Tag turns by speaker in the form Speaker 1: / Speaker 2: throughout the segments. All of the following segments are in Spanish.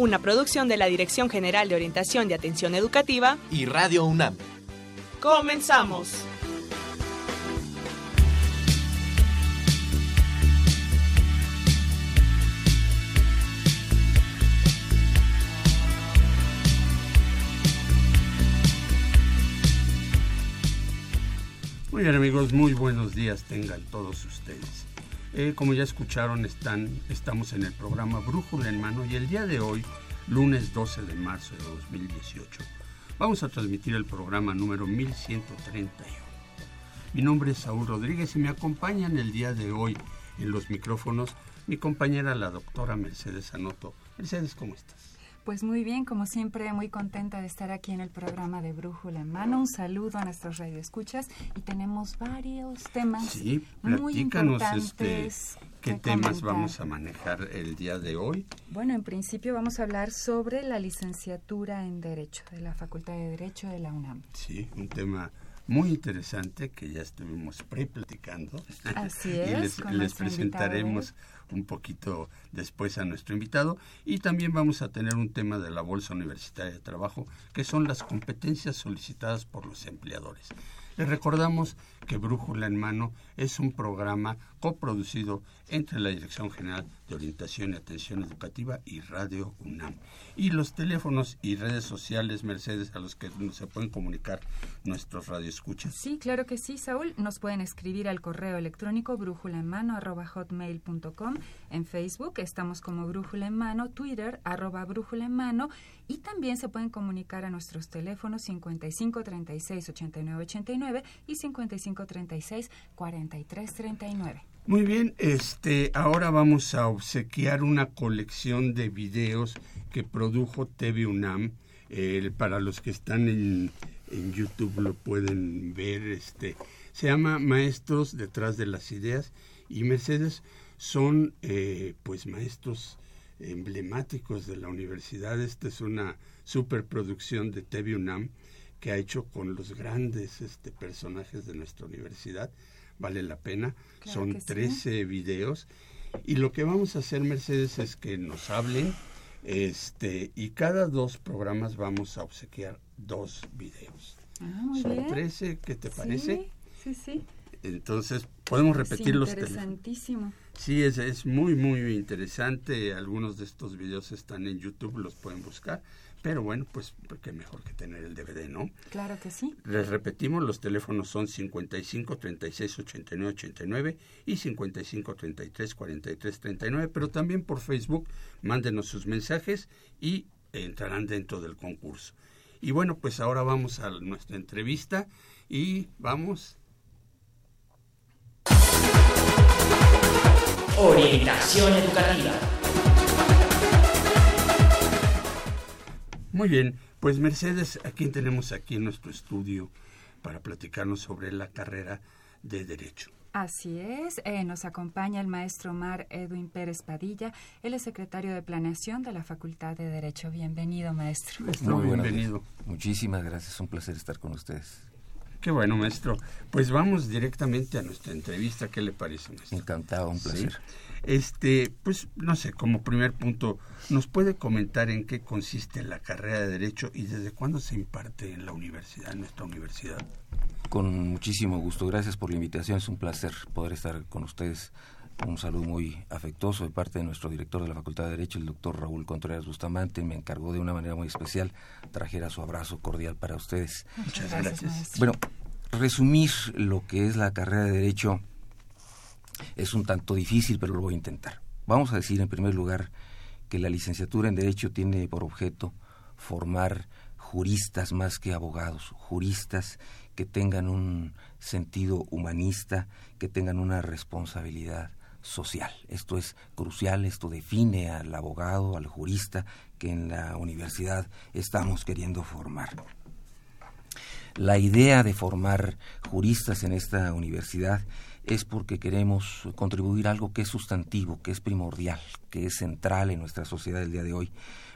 Speaker 1: Una producción de la Dirección General de Orientación y Atención Educativa
Speaker 2: y Radio UNAM.
Speaker 1: Comenzamos.
Speaker 3: Muy bien amigos, muy buenos días tengan todos ustedes. Eh, como ya escucharon, están, estamos en el programa Brújula en Mano y el día de hoy, lunes 12 de marzo de 2018, vamos a transmitir el programa número 1131. Mi nombre es Saúl Rodríguez y me acompañan el día de hoy en los micrófonos mi compañera la doctora Mercedes Anoto. Mercedes, ¿cómo estás?
Speaker 4: Pues muy bien, como siempre, muy contenta de estar aquí en el programa de Brújula en Mano. Un saludo a nuestros radioescuchas y tenemos varios temas
Speaker 3: sí,
Speaker 4: muy
Speaker 3: este,
Speaker 4: importantes.
Speaker 3: ¿Qué temas vamos a manejar el día de hoy?
Speaker 4: Bueno, en principio vamos a hablar sobre la licenciatura en Derecho de la Facultad de Derecho de la UNAM.
Speaker 3: Sí, un tema muy interesante que ya estuvimos pre-platicando.
Speaker 4: Así es.
Speaker 3: y les, presentaremos un poquito después a nuestro invitado. Y también vamos a tener un tema de la Bolsa Universitaria de Trabajo, que son las competencias solicitadas por los empleadores. Les recordamos que Brújula en Mano es un programa coproducido entre la Dirección General de Orientación y Atención Educativa y Radio UNAM. Y los teléfonos y redes sociales, Mercedes, a los que se pueden comunicar nuestros radioescuchas.
Speaker 4: Sí, claro que sí, Saúl. Nos pueden escribir al correo electrónico brújula en mano hotmail.com. En Facebook estamos como Brújula en Mano, Twitter arroba Brújula en Mano y también se pueden comunicar a nuestros teléfonos 55 36 89 89 y 55 36 43 39.
Speaker 3: Muy bien, este, ahora vamos a obsequiar una colección de videos que produjo TV UNAM. para los que están en, en, YouTube lo pueden ver. Este, se llama Maestros detrás de las ideas y Mercedes son eh, pues maestros emblemáticos de la universidad. Esta es una superproducción de TV UNAM que ha hecho con los grandes este, personajes de nuestra universidad vale la pena. Son 13 videos. Y lo que vamos a hacer, Mercedes, es que nos hablen este y cada dos programas vamos a obsequiar dos videos.
Speaker 4: Ah,
Speaker 3: Son 13, ¿qué te parece?
Speaker 4: Sí, sí.
Speaker 3: Entonces, podemos repetir los
Speaker 4: Interesantísimo.
Speaker 3: Sí, es, es muy, muy interesante. Algunos de estos videos están en YouTube, los pueden buscar. Pero bueno, pues qué mejor que tener el DVD, ¿no?
Speaker 4: Claro que sí.
Speaker 3: Les repetimos, los teléfonos son 55 36 89 89 y 55 33 43 39, pero también por Facebook mándenos sus mensajes y entrarán dentro del concurso. Y bueno, pues ahora vamos a nuestra entrevista y vamos.
Speaker 5: Orientación educativa.
Speaker 3: Muy bien, pues Mercedes, ¿a quién tenemos aquí en nuestro estudio para platicarnos sobre la carrera de Derecho?
Speaker 4: Así es, eh, nos acompaña el maestro Mar Edwin Pérez Padilla, él es secretario de Planeación de la Facultad de Derecho. Bienvenido, maestro.
Speaker 3: Muy bienvenido.
Speaker 6: Muchísimas gracias, un placer estar con ustedes.
Speaker 3: Qué bueno, maestro. Pues vamos directamente a nuestra entrevista. ¿Qué le parece, maestro?
Speaker 6: Encantado, un placer.
Speaker 3: Este, pues no sé, como primer punto, ¿nos puede comentar en qué consiste la carrera de Derecho y desde cuándo se imparte en la universidad, en nuestra universidad?
Speaker 6: Con muchísimo gusto. Gracias por la invitación. Es un placer poder estar con ustedes. Un saludo muy afectuoso de parte de nuestro director de la Facultad de Derecho, el doctor Raúl Contreras Bustamante. Me encargó de una manera muy especial trajera su abrazo cordial para ustedes.
Speaker 4: Muchas gracias.
Speaker 6: Bueno, resumir lo que es la carrera de Derecho es un tanto difícil, pero lo voy a intentar. Vamos a decir en primer lugar que la licenciatura en Derecho tiene por objeto formar juristas más que abogados, juristas que tengan un sentido humanista, que tengan una responsabilidad social. Esto es crucial, esto define al abogado, al jurista, que en la universidad estamos queriendo formar. La idea de formar juristas en esta universidad es porque queremos contribuir a algo que es sustantivo, que es primordial, que es central en nuestra sociedad del día de hoy,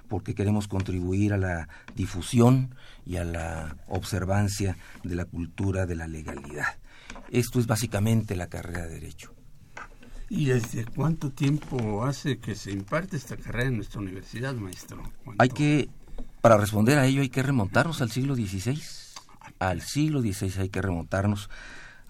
Speaker 6: porque queremos contribuir a la difusión y a la observancia de la cultura de la legalidad. Esto es básicamente la carrera de Derecho.
Speaker 3: ¿Y desde cuánto tiempo hace que se imparte esta carrera en nuestra universidad, maestro?
Speaker 6: Hay que, para responder a ello, hay que remontarnos al siglo XVI. Al siglo XVI hay que remontarnos.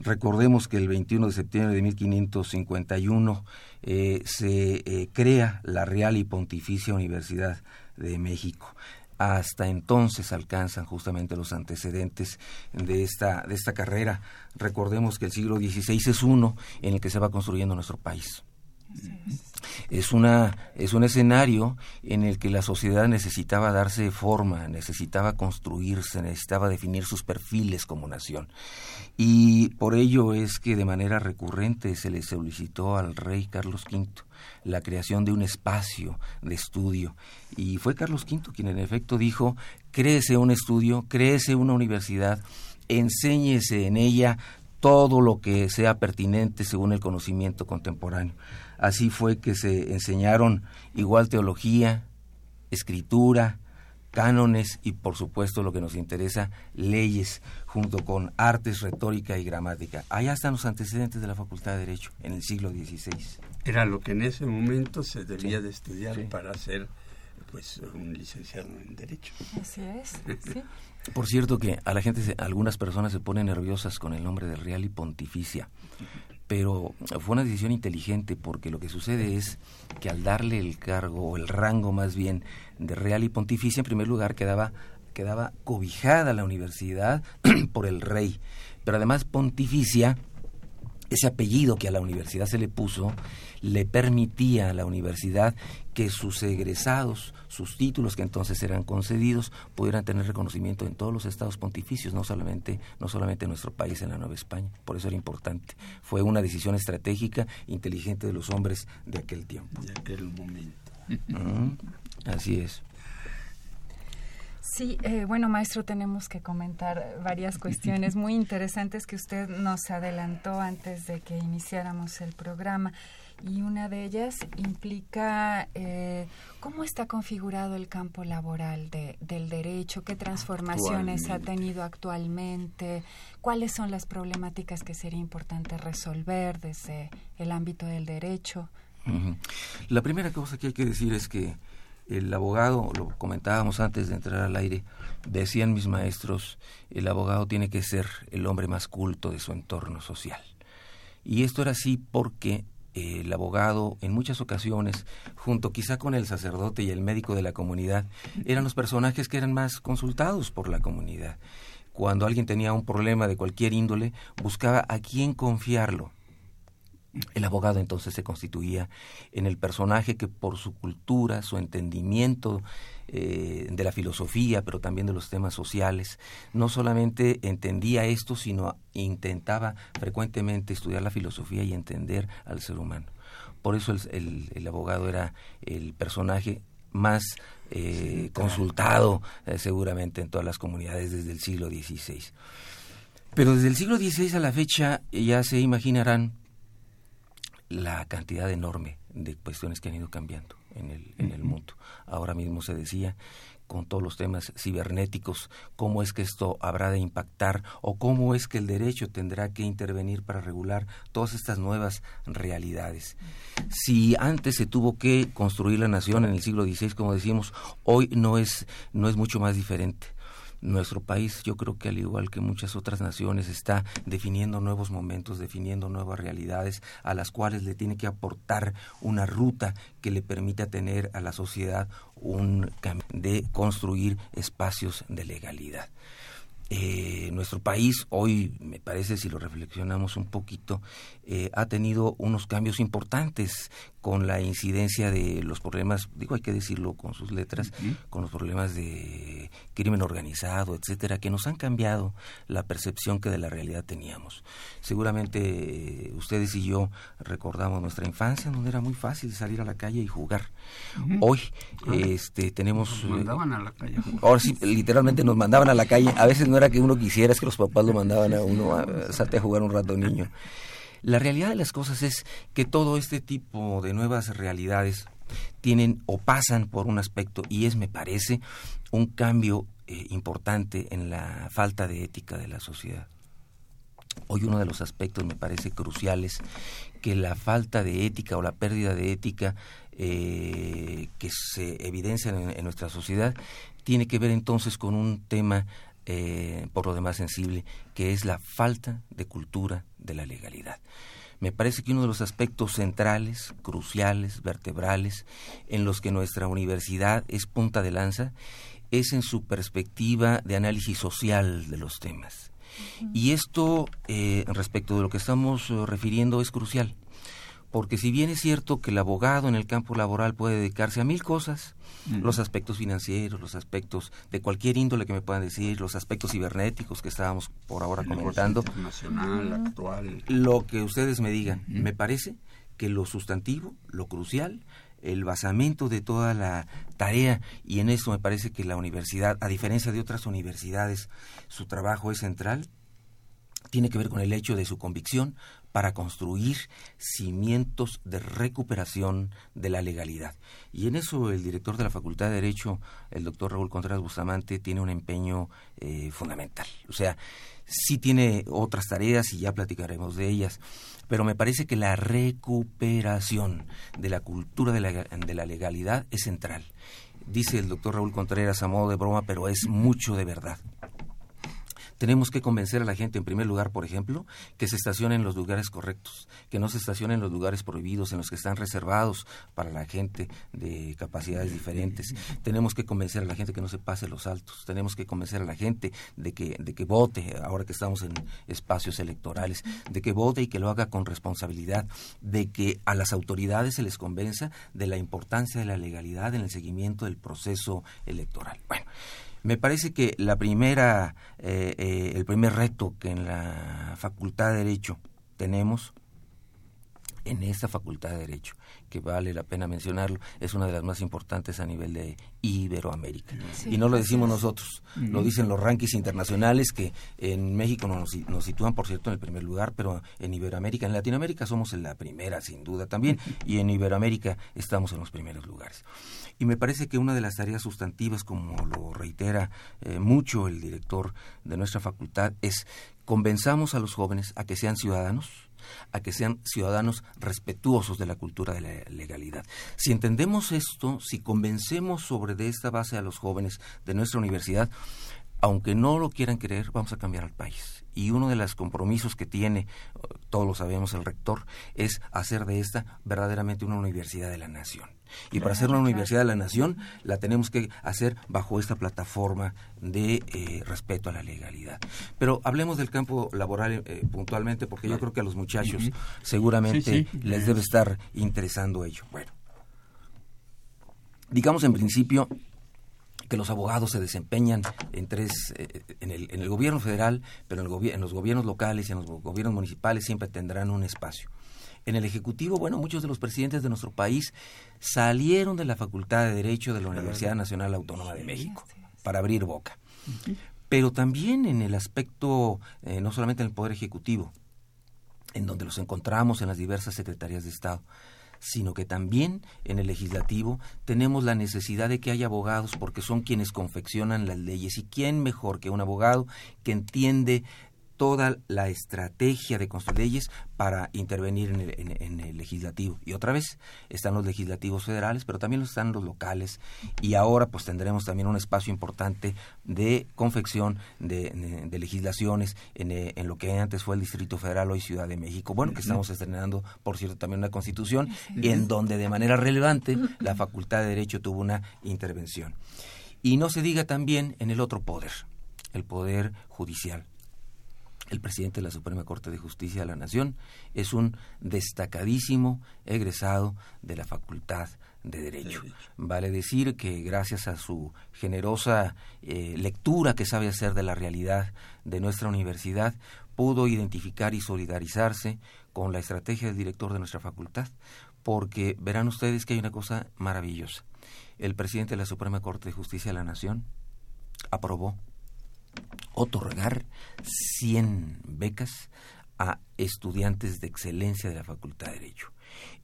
Speaker 6: Recordemos que el 21 de septiembre de 1551 eh, se eh, crea la Real y Pontificia Universidad de México hasta entonces alcanzan justamente los antecedentes de esta, de esta carrera. Recordemos que el siglo XVI es uno en el que se va construyendo nuestro país. Es, una, es un escenario en el que la sociedad necesitaba darse forma, necesitaba construirse, necesitaba definir sus perfiles como nación. Y por ello es que de manera recurrente se le solicitó al rey Carlos V la creación de un espacio de estudio. Y fue Carlos V quien en efecto dijo, créese un estudio, créese una universidad, enséñese en ella todo lo que sea pertinente según el conocimiento contemporáneo. Así fue que se enseñaron igual teología, escritura, cánones y por supuesto lo que nos interesa, leyes, junto con artes, retórica y gramática. Allá están los antecedentes de la Facultad de Derecho en el siglo XVI.
Speaker 3: Era lo que en ese momento se debía de estudiar para ser pues un licenciado en Derecho.
Speaker 4: Así es,
Speaker 6: Por cierto que a la gente, algunas personas se ponen nerviosas con el nombre de Real y Pontificia, pero fue una decisión inteligente porque lo que sucede es que al darle el cargo o el rango más bien de real y pontificia, en primer lugar quedaba, quedaba cobijada la universidad por el rey, pero además pontificia, ese apellido que a la universidad se le puso, le permitía a la universidad que sus egresados, sus títulos que entonces eran concedidos, pudieran tener reconocimiento en todos los estados pontificios, no solamente, no solamente en nuestro país, en la Nueva España. Por eso era importante. Fue una decisión estratégica, inteligente de los hombres de aquel tiempo.
Speaker 3: De aquel momento.
Speaker 6: Así es.
Speaker 4: Sí, eh, bueno, maestro, tenemos que comentar varias cuestiones muy interesantes que usted nos adelantó antes de que iniciáramos el programa. Y una de ellas implica eh, cómo está configurado el campo laboral de, del derecho, qué transformaciones ha tenido actualmente, cuáles son las problemáticas que sería importante resolver desde el ámbito del derecho.
Speaker 6: La primera cosa que hay que decir es que el abogado, lo comentábamos antes de entrar al aire, decían mis maestros, el abogado tiene que ser el hombre más culto de su entorno social. Y esto era así porque el abogado en muchas ocasiones, junto quizá con el sacerdote y el médico de la comunidad, eran los personajes que eran más consultados por la comunidad. Cuando alguien tenía un problema de cualquier índole, buscaba a quién confiarlo el abogado entonces se constituía en el personaje que por su cultura, su entendimiento eh, de la filosofía, pero también de los temas sociales, no solamente entendía esto, sino intentaba frecuentemente estudiar la filosofía y entender al ser humano. Por eso el, abogado era el personaje más eh, consultado eh, seguramente en todas las comunidades desde el siglo XVI. Pero desde el siglo XVI a la fecha ya se imaginarán la cantidad enorme de cuestiones que han ido cambiando en el, en el mundo. Ahora mismo se decía con todos los temas cibernéticos, cómo es que esto habrá de impactar o cómo es que el derecho tendrá que intervenir para regular todas estas nuevas realidades. Si antes se tuvo que construir la nación en el siglo XVI, como decimos, hoy no es, no es mucho más diferente nuestro país, yo creo que al igual que muchas otras naciones, está definiendo nuevos momentos, definiendo nuevas realidades a las cuales le tiene que aportar una ruta que le permita tener a la sociedad un de construir espacios de legalidad. Eh, nuestro país hoy, me parece, si lo reflexionamos un poquito, eh, ha tenido unos cambios importantes con la incidencia de los problemas, digo, hay que decirlo con sus letras, con los problemas de crimen organizado, etcétera, que nos han cambiado la percepción que de la realidad teníamos. Seguramente eh, ustedes y yo recordamos nuestra infancia, donde era muy fácil salir a la calle y jugar. Hoy, este, tenemos...
Speaker 3: Nos mandaban a la calle.
Speaker 6: Ahora sí, literalmente nos mandaban a la calle. A veces no era que uno quisiera, es que los papás lo mandaban a uno a salte a jugar un rato niño. La realidad de las cosas es que todo este tipo de nuevas realidades tienen o pasan por un aspecto y es, me parece, un cambio eh, importante en la falta de ética de la sociedad. Hoy uno de los aspectos me parece cruciales que la falta de ética o la pérdida de ética eh, que se evidencia en, nuestra sociedad tiene que ver entonces con un tema eh, por lo demás sensible, que es la falta de cultura de la legalidad. Me parece que uno de los aspectos centrales, cruciales, vertebrales, en los que nuestra universidad es punta de lanza, es en su perspectiva de análisis social de los temas. Y esto, eh, respecto de lo que estamos eh, refiriendo, es crucial porque si bien es cierto que el abogado en el campo laboral puede dedicarse a mil cosas, los aspectos financieros, los aspectos de cualquier índole que me puedan decir, los aspectos cibernéticos que estábamos por ahora comentando,
Speaker 3: actual.
Speaker 6: lo que ustedes me digan, me parece que lo sustantivo, lo crucial, el basamento de toda la tarea y en eso me parece que la universidad, a diferencia de otras universidades, su trabajo es central, tiene que ver con el hecho de su convicción para construir cimientos de recuperación de la legalidad. Y en eso el director de la Facultad de Derecho, el doctor Raúl Contreras Bustamante, tiene un empeño eh, fundamental. O sea, sí tiene otras tareas y ya platicaremos de ellas, pero me parece que la recuperación de la cultura de la, de la legalidad es central. Dice el doctor Raúl Contreras a modo de broma, pero es mucho de verdad. Tenemos que convencer a la gente, en primer lugar, por ejemplo, que se estacione en los lugares correctos, que no se estacione en los lugares prohibidos, en los que están reservados para la gente de capacidades diferentes. Tenemos que convencer a la gente que no se pase los altos. Tenemos que convencer a la gente de que, de que vote, ahora que estamos en espacios electorales, de que vote y que lo haga con responsabilidad, de que a las autoridades se les convenza de la importancia de la legalidad en el seguimiento del proceso electoral. Bueno, me parece que la primera, eh, eh, el primer reto que en la Facultad de Derecho tenemos, en esta Facultad de Derecho, que vale la pena mencionarlo, es una de las más importantes a nivel de Iberoamérica. y no lo decimos nosotros, lo dicen los rankings internacionales que en México nos, nos, sitúan, por cierto, en el primer lugar, pero en Iberoamérica, en Latinoamérica somos en la primera, sin duda también, y en Iberoamérica estamos en los primeros lugares. Y me parece que una de las tareas sustantivas, como lo reitera eh, mucho el director de nuestra facultad, es convenzamos a los jóvenes a que sean ciudadanos, a que sean ciudadanos respetuosos de la cultura de la legalidad. Si entendemos esto, si convencemos sobre de esta base a los jóvenes de nuestra universidad, aunque no lo quieran creer, vamos a cambiar al país. Y uno de los compromisos que tiene, todos lo sabemos, el rector, es hacer de esta verdaderamente una universidad de la nación. Y para hacer una universidad de la nación la tenemos que hacer bajo esta plataforma de eh, respeto a la legalidad. Pero hablemos del campo laboral eh, puntualmente porque yo creo que a los muchachos seguramente les debe estar interesando ello. Bueno, digamos en principio que los abogados se desempeñan en tres eh, en, el, en el gobierno federal pero en, el en los gobiernos locales y en los gobiernos municipales siempre tendrán un espacio. En el Ejecutivo, bueno, muchos de los presidentes de nuestro país salieron de la Facultad de Derecho de la Universidad Nacional Autónoma de México para abrir boca. Pero también en el aspecto, eh, no solamente en el Poder Ejecutivo, en donde los encontramos en las diversas secretarías de Estado, sino que también en el legislativo tenemos la necesidad de que haya abogados porque son quienes confeccionan las leyes. ¿Y quién mejor que un abogado que entiende toda la estrategia de construir leyes para intervenir en el, legislativo. Y otra vez están los legislativos federales, pero también están los locales. Y ahora pues tendremos también un espacio importante de confección de, legislaciones en, en, lo que antes fue el Distrito Federal, hoy Ciudad de México. Bueno, que estamos estrenando, por cierto, también una constitución, en donde de manera relevante la Facultad de Derecho tuvo una intervención. Y no se diga también en el otro poder, el Poder Judicial. El presidente de la Suprema Corte de Justicia de la Nación es un destacadísimo egresado de la Facultad de Derecho. Vale decir que gracias a su generosa eh, lectura que sabe hacer de la realidad de nuestra universidad, pudo identificar y solidarizarse con la estrategia del director de nuestra facultad, porque verán ustedes que hay una cosa maravillosa. El presidente de la Suprema Corte de Justicia de la Nación aprobó otorgar 100 becas a estudiantes de excelencia de la Facultad de Derecho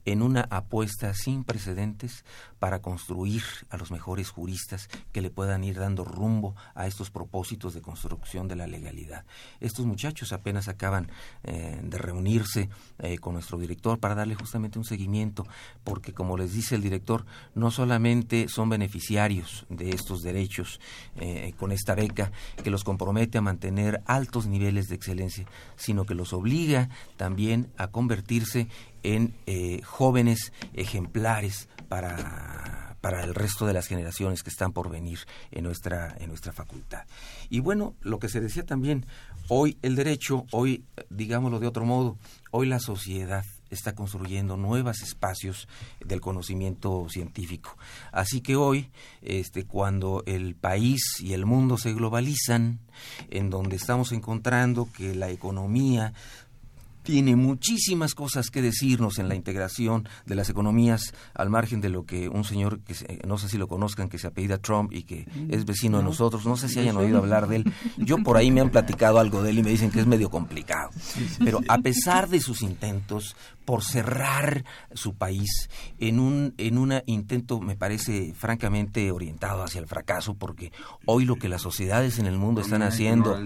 Speaker 6: en una apuesta sin precedentes para construir a los mejores juristas que le puedan ir dando rumbo a estos propósitos de construcción de la legalidad. Estos muchachos apenas acaban eh, de reunirse eh, con nuestro director para darle justamente un seguimiento, porque como les dice el director, no solamente son beneficiarios de estos derechos eh, con esta beca que los compromete a mantener altos niveles de excelencia, sino que los obliga también a convertirse en eh, jóvenes ejemplares para, para el resto de las generaciones que están por venir en nuestra, en nuestra facultad. Y bueno, lo que se decía también, hoy el derecho, hoy, digámoslo de otro modo, hoy la sociedad está construyendo nuevos espacios del conocimiento científico. Así que hoy, este, cuando el país y el mundo se globalizan, en donde estamos encontrando que la economía tiene muchísimas cosas que decirnos en la integración de las economías al margen de lo que un señor que no sé si lo conozcan que se apellida Trump y que mm, es vecino de nosotros. No sé si hayan oído hablar de él. Yo por ahí me han platicado algo de él y me dicen que es medio complicado. Pero a pesar de sus intentos por cerrar su país en un en un intento me parece francamente orientado hacia el fracaso porque hoy lo que las sociedades en el mundo están haciendo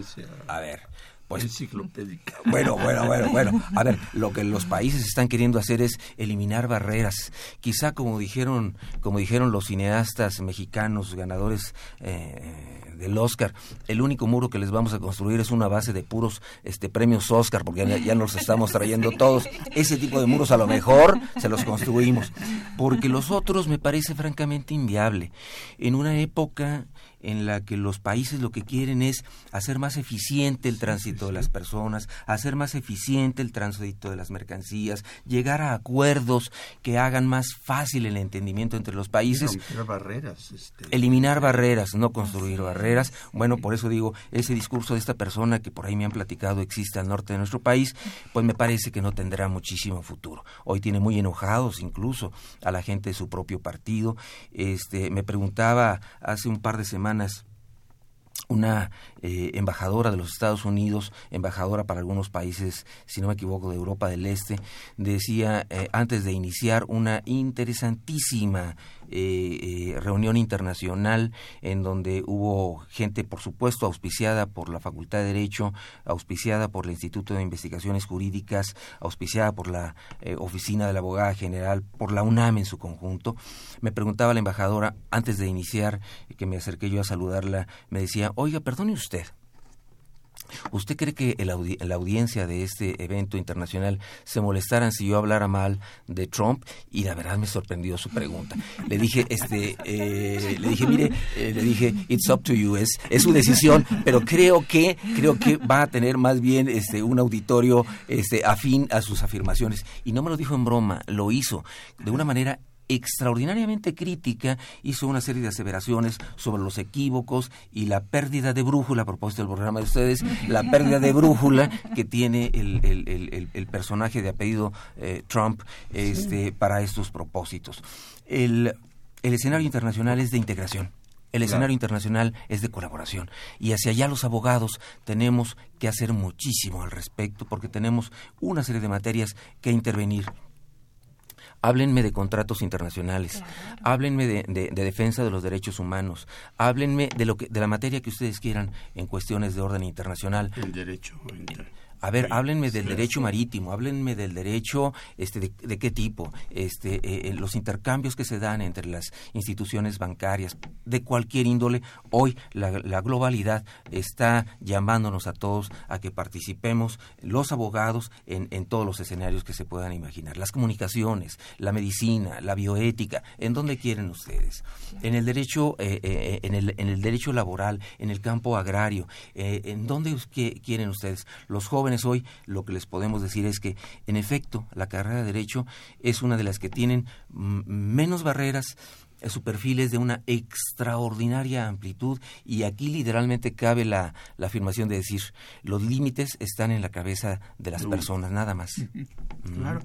Speaker 6: a ver
Speaker 3: pues, enciclopédica.
Speaker 6: Bueno, bueno, bueno, bueno. A ver, lo que los países están queriendo hacer es eliminar barreras. Quizá como dijeron, como dijeron los cineastas mexicanos ganadores eh, del Oscar, el único muro que les vamos a construir es una base de puros este premios Oscar, porque ya, ya nos estamos trayendo todos. Ese tipo de muros a lo mejor se los construimos, porque los otros me parece francamente inviable. En una época en la que los países lo que quieren es hacer más eficiente el tránsito de las personas, hacer más eficiente el tránsito de las mercancías, llegar a acuerdos que hagan más fácil el entendimiento entre los países.
Speaker 3: Eliminar barreras. Este,
Speaker 6: eliminar barreras, no construir barreras. Bueno, por eso digo, ese discurso de esta persona que por ahí me han platicado existe al norte de nuestro país, pues me parece que no tendrá muchísimo futuro. Hoy tiene muy enojados incluso a la gente de su propio partido. Este, me preguntaba hace un par de semanas una eh, embajadora de los Estados Unidos, embajadora para algunos países, si no me equivoco, de Europa del Este, decía eh, antes de iniciar una interesantísima eh, reunión internacional en donde hubo gente, por supuesto, auspiciada por la Facultad de Derecho, auspiciada por el Instituto de Investigaciones Jurídicas, auspiciada por la Oficina de la Abogada General, por la UNAM en su conjunto. Me preguntaba la embajadora, antes de iniciar, que me acerqué yo a saludarla, me decía, oiga, perdone usted, ¿Usted cree que la audiencia de este evento internacional se molestaran si yo hablara mal de Trump? Y la verdad me sorprendió su pregunta. Le dije, este, eh, le dije, mire, eh, le dije, it's up to you, es, es su decisión, pero creo que, creo que va a tener más bien este, un auditorio este, afín a sus afirmaciones. Y no me lo dijo en broma, lo hizo de una manera extraordinariamente crítica, hizo una serie de aseveraciones sobre los equívocos y la pérdida de brújula, a propósito del programa de ustedes, la pérdida de brújula que tiene el, el, el, personaje de apellido eh, Trump este, para estos propósitos. El, escenario internacional es de integración. El escenario internacional es de colaboración y hacia allá los abogados tenemos que hacer muchísimo al respecto porque tenemos una serie de materias que intervenir háblenme de contratos internacionales, háblenme de, defensa de los derechos humanos, háblenme de lo que de la materia que ustedes quieran en cuestiones de orden internacional.
Speaker 3: El derecho.
Speaker 6: A ver, háblenme del derecho marítimo, háblenme del derecho, este, de, qué tipo, este, eh, eh, los intercambios que se dan entre las instituciones bancarias de cualquier índole. Hoy la, globalidad está llamándonos a todos a que participemos, los abogados, en, en todos los escenarios que se puedan imaginar. Las comunicaciones, la medicina, la bioética, ¿en dónde quieren ustedes? En el derecho, eh, en, el, en el derecho laboral, en el campo agrario, ¿en dónde quieren ustedes? Los jóvenes hoy lo que les podemos decir es que, en efecto, la carrera de Derecho es una de las que tienen menos barreras, eh, su perfil es de una extraordinaria amplitud y aquí literalmente cabe la, afirmación de decir, los límites están en la cabeza de las personas, nada más.
Speaker 3: Claro.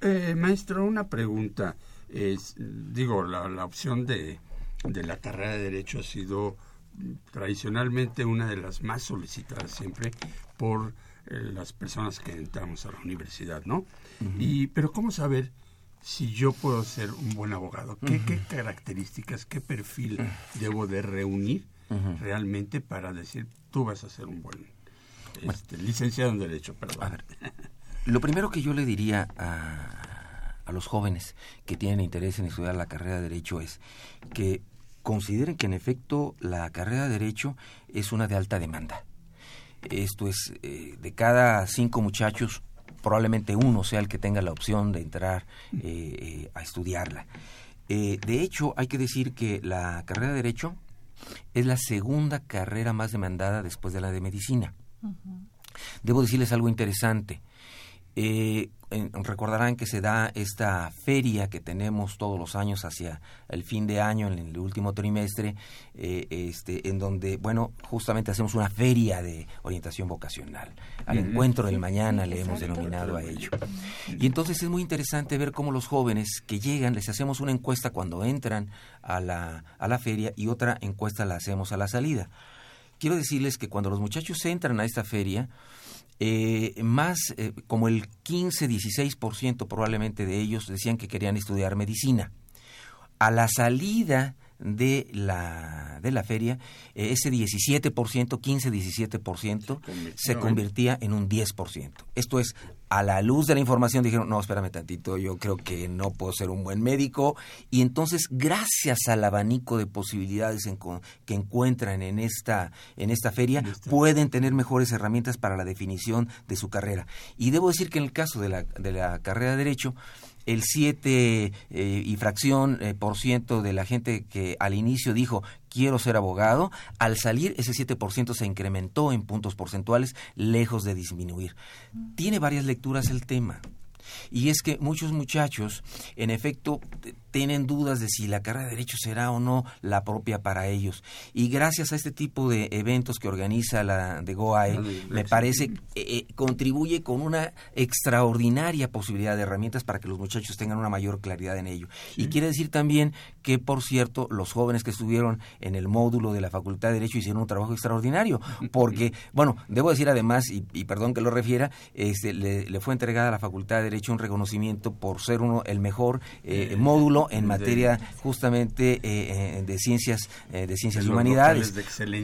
Speaker 3: Eh, maestro, una pregunta. Es, digo, la, la opción de, de la carrera de Derecho ha sido tradicionalmente una de las más solicitadas siempre por las personas que entramos a la universidad, ¿no? y pero cómo saber si yo puedo ser un buen abogado, qué, qué características, qué perfil debo de reunir realmente para decir tú vas a ser un buen este, licenciado en derecho, perdón.
Speaker 6: lo primero que yo le diría a, a los jóvenes que tienen interés en estudiar la carrera de derecho es que consideren que en efecto la carrera de derecho es una de alta demanda. Esto es, eh, de cada cinco muchachos, probablemente uno sea el que tenga la opción de entrar eh, eh, a estudiarla. de hecho, hay que decir que la carrera de derecho es la segunda carrera más demandada después de la de medicina. Debo decirles algo interesante. Eh, recordarán que se da esta feria que tenemos todos los años hacia el fin de año, en el último trimestre, eh, este, en donde, bueno, justamente hacemos una feria de orientación vocacional. Al encuentro del mañana le hemos denominado a ello. Y entonces es muy interesante ver cómo los jóvenes que llegan, les hacemos una encuesta cuando entran a la, a la feria y otra encuesta la hacemos a la salida. Quiero decirles que cuando los muchachos entran a esta feria, eh, más eh, como el 15-16% probablemente de ellos decían que querían estudiar medicina. A la salida de la, de la feria, eh, ese 17%, 15-17% se convertía en un 10%. Esto es, a la luz de la información dijeron, no, espérame tantito, yo creo que no puedo ser un buen médico. Y entonces, gracias al abanico de posibilidades que encuentran en esta, en esta feria, pueden tener mejores herramientas para la definición de su carrera. Y debo decir que en el caso de la, de la carrera de Derecho, el 7 eh, y fracción eh, por ciento de la gente que al inicio dijo quiero ser abogado, al salir ese 7% se incrementó en puntos porcentuales, lejos de disminuir. Tiene varias lecturas el tema. Y es que muchos muchachos, en efecto, tienen dudas de si la carrera de Derecho será o no la propia para ellos. Y gracias a este tipo de eventos que organiza la de GOAE, me parece, eh, eh, contribuye con una extraordinaria posibilidad de herramientas para que los muchachos tengan una mayor claridad en ello. Y quiere decir también que, por cierto, los jóvenes que estuvieron en el módulo de la Facultad de Derecho hicieron un trabajo extraordinario, porque, bueno, debo decir además, y, perdón que lo refiera, este, le, fue entregada a la Facultad de Derecho un reconocimiento por ser uno el mejor eh, módulo en materia justamente eh, eh, de ciencias de ciencias y humanidades,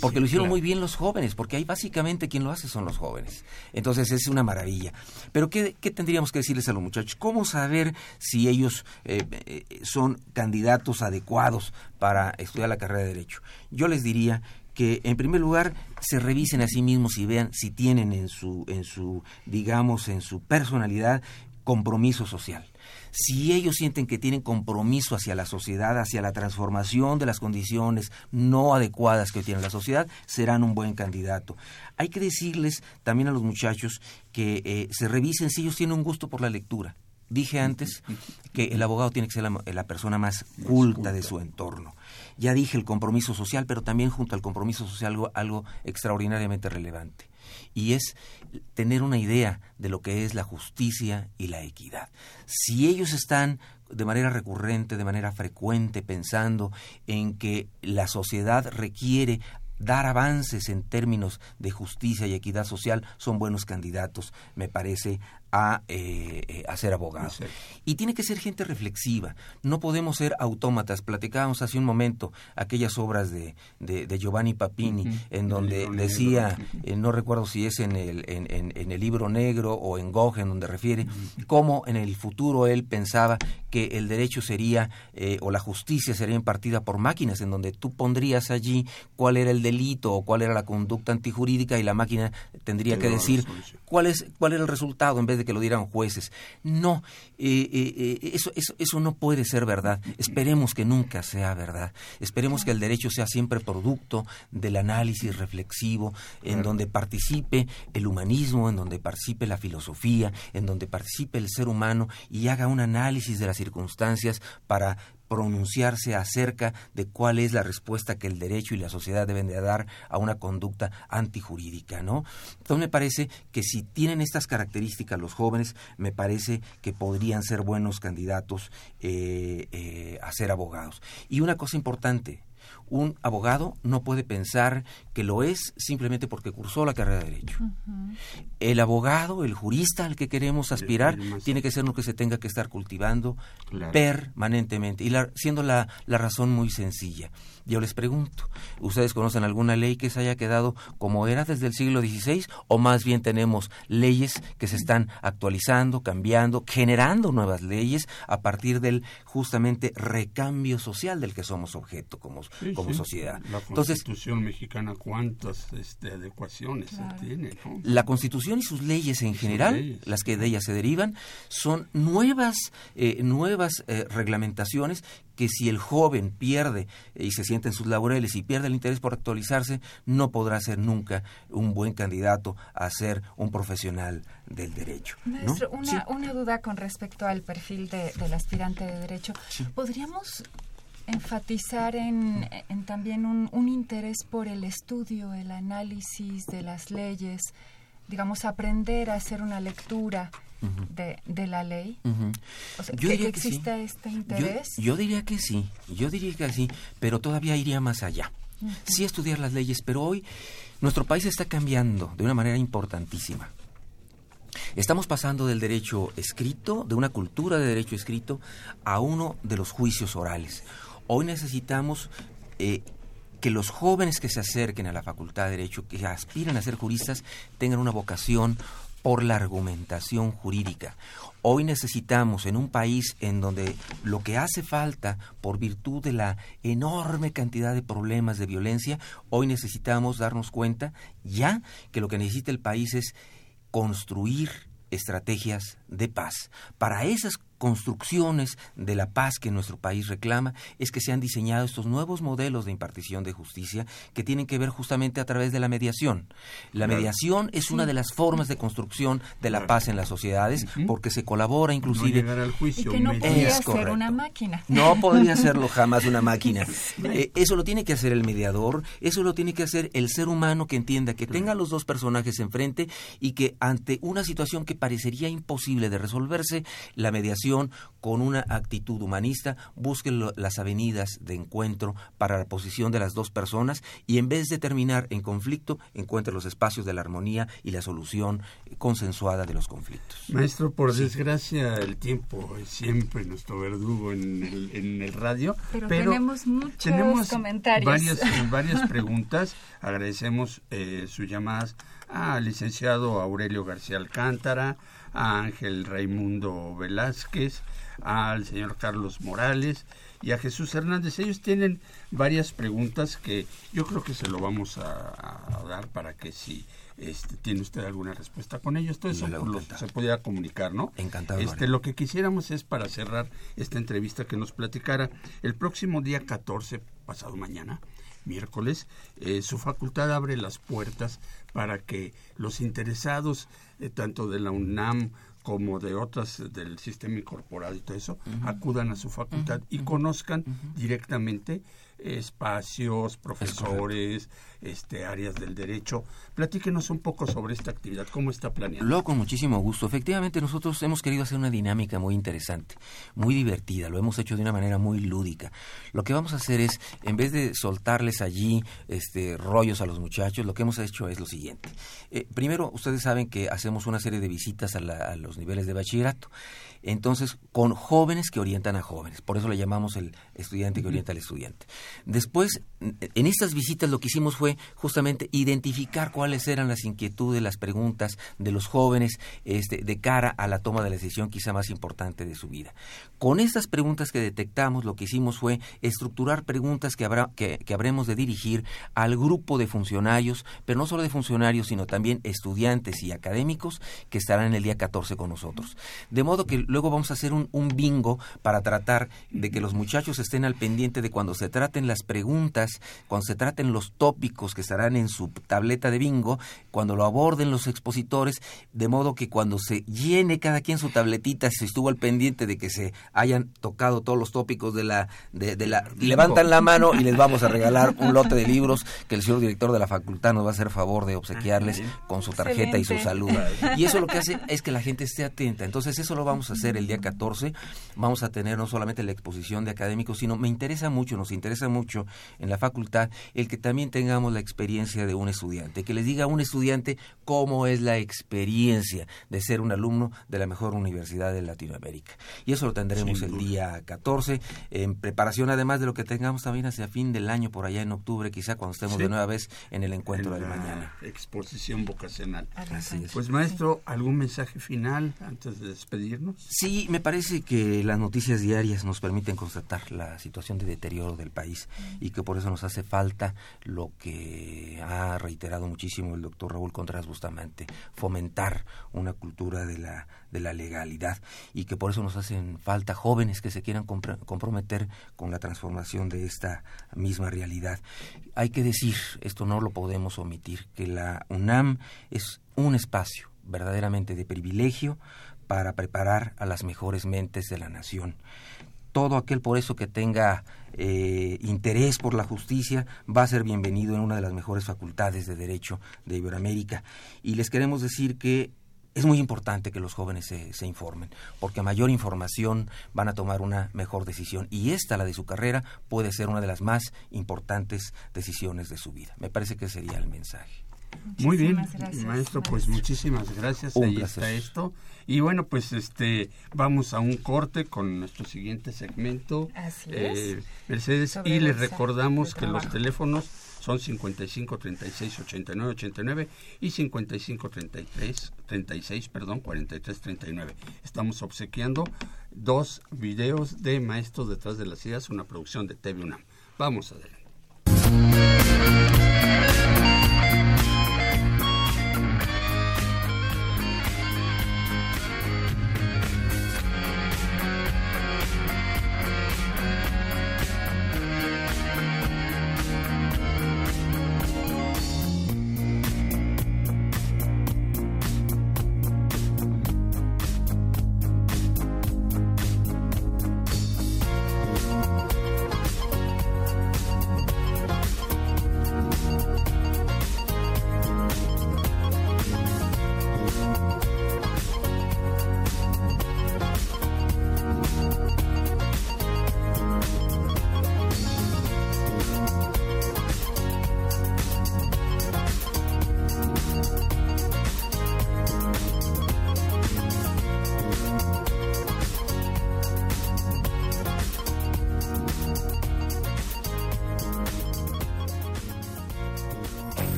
Speaker 6: porque lo hicieron muy bien los jóvenes, porque ahí básicamente quien lo hace son los jóvenes. Entonces es una maravilla. Pero ¿qué, qué tendríamos que decirles a los muchachos? ¿Cómo saber si ellos son candidatos adecuados para estudiar la carrera de Derecho. Yo les diría que en primer lugar se revisen a sí mismos y vean si tienen en su en su digamos en su personalidad compromiso social. Si ellos sienten que tienen compromiso hacia la sociedad, hacia la transformación de las condiciones no adecuadas que tiene la sociedad, serán un buen candidato. Hay que decirles también a los muchachos que eh, se revisen si ellos tienen un gusto por la lectura Dije antes que el abogado tiene que ser la, persona más culta de su entorno. Ya dije el compromiso social, pero también junto al compromiso social algo extraordinariamente relevante. Y es tener una idea de lo que es la justicia y la equidad. Si ellos están de manera recurrente, de manera frecuente, pensando en que la sociedad requiere dar avances en términos de justicia y equidad social son buenos candidatos, me parece, a, eh, a ser abogados. Y tiene que ser gente reflexiva. No podemos ser autómatas. Platicábamos hace un momento aquellas obras de, de, Giovanni Papini, en donde decía, eh, no recuerdo si es en el, en, en, el libro negro o en Gogh, en donde refiere cómo en el futuro él pensaba que el derecho sería eh, o la justicia sería impartida por máquinas, en donde tú pondrías allí cuál era el delito o cuál era la conducta antijurídica y la máquina tendría que decir cuál es cuál era el resultado en vez de que lo dieran jueces. No, eh, eh, eso, eso, eso no puede ser verdad. Esperemos que nunca sea verdad. Esperemos que el derecho sea siempre producto del análisis reflexivo, en donde participe el humanismo, en donde participe la filosofía, en donde participe el ser humano y haga un análisis de las circunstancias para pronunciarse acerca de cuál es la respuesta que el derecho y la sociedad deben de dar a una conducta antijurídica, ¿no? Entonces me parece que si tienen estas características los jóvenes, me parece que podrían ser buenos candidatos eh, eh, a ser abogados. Y una cosa importante, un abogado no puede pensar que lo es simplemente porque cursó la carrera de Derecho. El abogado, el jurista al que queremos aspirar, tiene que ser lo que se tenga que estar cultivando permanentemente. Y siendo la, la razón muy sencilla. Yo les pregunto, ¿ustedes conocen alguna ley que se haya quedado como era desde el siglo XVI o más bien tenemos leyes que se están actualizando, cambiando, generando nuevas leyes a partir del justamente recambio social del que somos objeto como, como sociedad?
Speaker 3: La Constitución mexicana, ¿cuántas este, adecuaciones tiene?
Speaker 6: La Constitución y sus leyes en general, las que de ellas se derivan, son nuevas, eh, nuevas eh, reglamentaciones que si el joven pierde y se siente en sus laureles y pierde el interés por actualizarse, no podrá ser nunca un buen candidato a ser un profesional del derecho.
Speaker 4: Maestro, una, duda con respecto al perfil del aspirante de derecho. ¿Podríamos enfatizar en, también un, un, interés por el estudio, el análisis de las leyes, digamos, aprender a hacer una lectura de, la ley? yo diría que, exista este interés.
Speaker 6: Yo, diría que sí, yo diría que sí, pero todavía iría más allá. Sí estudiar las leyes, pero hoy nuestro país está cambiando de una manera importantísima. Estamos pasando del derecho escrito, de una cultura de derecho escrito, a uno de los juicios orales. Hoy necesitamos eh, que los jóvenes que se acerquen a la Facultad de Derecho, que aspiran a ser juristas, tengan una vocación por la argumentación jurídica. Hoy necesitamos en un país en donde lo que hace falta por virtud de la enorme cantidad de problemas de violencia, hoy necesitamos darnos cuenta ya que lo que necesita el país es construir estrategias de paz. Para esas construcciones de la paz que nuestro país reclama es que se han diseñado estos nuevos modelos de impartición de justicia que tienen que ver justamente a través de la mediación. La mediación es una de las formas de construcción de la paz en las sociedades porque se colabora inclusive
Speaker 3: no al juicio,
Speaker 4: y que no podría ser una máquina.
Speaker 6: No podría serlo jamás una máquina. Eh, eso lo tiene que hacer el mediador, eso lo tiene que hacer el ser humano que entienda que tenga los dos personajes enfrente y que ante una situación que parecería imposible de resolverse, la mediación con una actitud humanista, busquen las avenidas de encuentro para la posición de las dos personas y en vez de terminar en conflicto, encuentren los espacios de la armonía y la solución consensuada de los conflictos.
Speaker 3: Maestro, por desgracia el tiempo es siempre nuestro verdugo en el, radio,
Speaker 4: pero, tenemos muchos comentarios.
Speaker 3: Varias, varias preguntas. Agradecemos eh, sus llamadas al licenciado Aurelio García Alcántara, a Ángel Raimundo Velázquez, al señor Carlos Morales y a Jesús Hernández. Ellos tienen varias preguntas que yo creo que se lo vamos a, dar para que si este, tiene usted alguna respuesta con ellos, todo eso se pudiera comunicar, ¿no?
Speaker 6: Encantado.
Speaker 3: Este, lo que quisiéramos es para cerrar esta entrevista que nos platicara el próximo día 14, pasado mañana, miércoles, eh, su facultad abre las puertas para que los interesados, eh, tanto de la UNAM como de otras del sistema incorporado y todo eso, acudan a su facultad y conozcan directamente espacios, profesores, este, áreas del derecho. Platíquenos un poco sobre esta actividad, cómo está planeada.
Speaker 6: Lo con muchísimo gusto. Efectivamente, nosotros hemos querido hacer una dinámica muy interesante, muy divertida, lo hemos hecho de una manera muy lúdica. Lo que vamos a hacer es, en vez de soltarles allí este, rollos a los muchachos, lo que hemos hecho es lo siguiente. Eh, primero, ustedes saben que hacemos una serie de visitas a, a los niveles de bachillerato. Entonces, con jóvenes que orientan a jóvenes. Por eso le llamamos el estudiante que orienta al estudiante. Después, en estas visitas lo que hicimos fue justamente identificar cuáles eran las inquietudes, las preguntas de los jóvenes este, de cara a la toma de la decisión quizá más importante de su vida. Con estas preguntas que detectamos, lo que hicimos fue estructurar preguntas que, habrá, que, que habremos de dirigir al grupo de funcionarios, pero no solo de funcionarios, sino también estudiantes y académicos que estarán en el día 14 con nosotros. De modo que luego vamos a hacer un, un bingo para tratar de que los muchachos estén al pendiente de cuando se traten las preguntas, cuando se traten los tópicos que estarán en su tableta de bingo, cuando lo aborden los expositores, de modo que cuando se llene cada quien su tabletita, se estuvo al pendiente de que se hayan tocado todos los tópicos de la, de, la, levantan la mano y les vamos a regalar un lote de libros que el señor director de la facultad nos va a hacer favor de obsequiarles ah, con su tarjeta y su salud. Y eso lo que hace es que la gente esté atenta. Entonces eso lo vamos a hacer el día 14. Vamos a tener no solamente la exposición de académicos, sino me interesa mucho, nos interesa mucho en la facultad el que también tengamos la experiencia de un estudiante, que les diga a un estudiante cómo es la experiencia de ser un alumno de la mejor universidad de Latinoamérica. Y eso lo tendremos el día 14, en preparación además de lo que tengamos también hacia fin del año, por allá en octubre, quizá cuando estemos de nueva vez en el encuentro del mañana.
Speaker 3: Exposición vocacional. Pues maestro, ¿algún mensaje final antes de despedirnos?
Speaker 6: Sí, me parece que las noticias diarias nos permiten constatar la situación de deterioro del país y que por eso nos hace falta lo que ha reiterado muchísimo el doctor Raúl Contreras Bustamante, fomentar una cultura de la, de la legalidad y que por eso nos hacen falta jóvenes que se quieran comprometer con la transformación de esta misma realidad. Hay que decir, esto no lo podemos omitir, que la UNAM es un espacio verdaderamente de privilegio para preparar a las mejores mentes de la nación todo aquel por eso que tenga eh, interés por la justicia va a ser bienvenido en una de las mejores facultades de Derecho de Iberoamérica. Y les queremos decir que es muy importante que los jóvenes se, se, informen, porque a mayor información van a tomar una mejor decisión. Y esta, la de su carrera, puede ser una de las más importantes decisiones de su vida. Me parece que sería el mensaje.
Speaker 3: Muy bien, maestro, pues muchísimas gracias. Ahí está esto. Y bueno, pues este vamos a un corte con nuestro siguiente segmento.
Speaker 4: Así eh,
Speaker 3: Mercedes, y les recordamos que los teléfonos son 55 36 89 89 y 55 33 36, perdón, 43 39. Estamos obsequiando dos videos de Maestros detrás de las ideas, una producción de TV UNAM. Vamos adelante.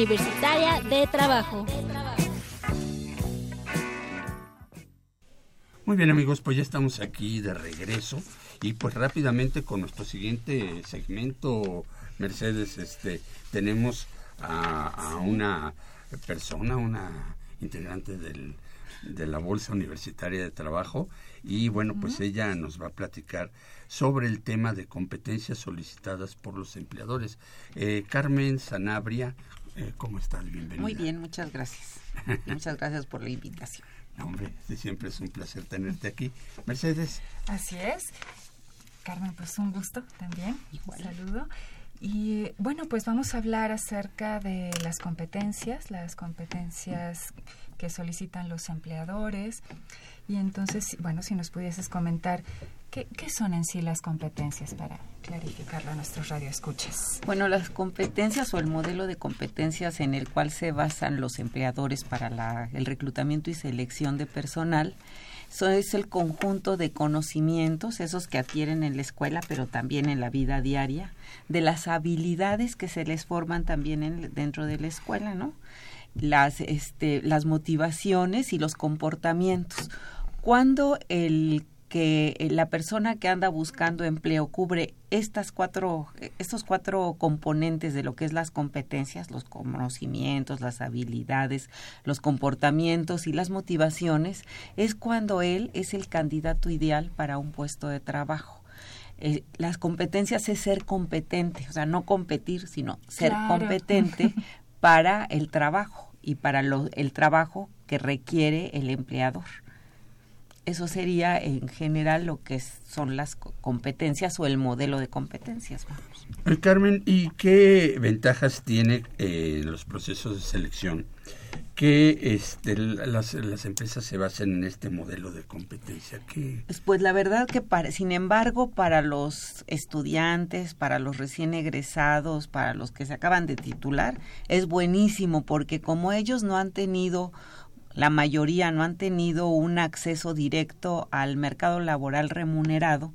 Speaker 7: Universitaria de Trabajo.
Speaker 3: Muy bien amigos, pues ya estamos aquí de regreso y pues rápidamente con nuestro siguiente segmento, Mercedes, este, tenemos a, una persona, una integrante del, de la Bolsa Universitaria de Trabajo y bueno, pues ella nos va a platicar sobre el tema de competencias solicitadas por los empleadores. Eh, Carmen Sanabria, eh, ¿Cómo estás? Bienvenida.
Speaker 8: Muy bien, muchas gracias. muchas gracias por la invitación.
Speaker 3: hombre, siempre es un placer tenerte aquí. Mercedes.
Speaker 4: Así es. Carmen, pues un gusto también. Un saludo. Y bueno, pues vamos a hablar acerca de las competencias, las competencias que solicitan los empleadores. Y entonces, bueno, si nos pudieses comentar ¿Qué, son en sí las competencias para clarificarlo a nuestros radioescuchas?
Speaker 8: Bueno, las competencias o el modelo de competencias en el cual se basan los empleadores para el reclutamiento y selección de personal eso es el conjunto de conocimientos, esos que adquieren en la escuela, pero también en la vida diaria, de las habilidades que se les forman también dentro de la escuela, ¿no? Las, este, las motivaciones y los comportamientos. Cuando el que eh, la persona que anda buscando empleo cubre estas cuatro, estos cuatro componentes de lo que es las competencias, los conocimientos, las habilidades, los comportamientos y las motivaciones, es cuando él es el candidato ideal para un puesto de trabajo. Eh, las competencias es ser competente, o sea, no competir, sino ser competente para el trabajo y para el trabajo que requiere el empleador. Eso sería en general lo que son las competencias o el modelo de competencias.
Speaker 3: Eh, Carmen, ¿y qué ventajas tiene eh, los procesos de selección? Que este, las, las, empresas se basen en este modelo de competencia.
Speaker 8: Pues, pues la verdad que, para, sin embargo, para los estudiantes, para los recién egresados, para los que se acaban de titular, es buenísimo porque como ellos no han tenido la mayoría no han tenido un acceso directo al mercado laboral remunerado,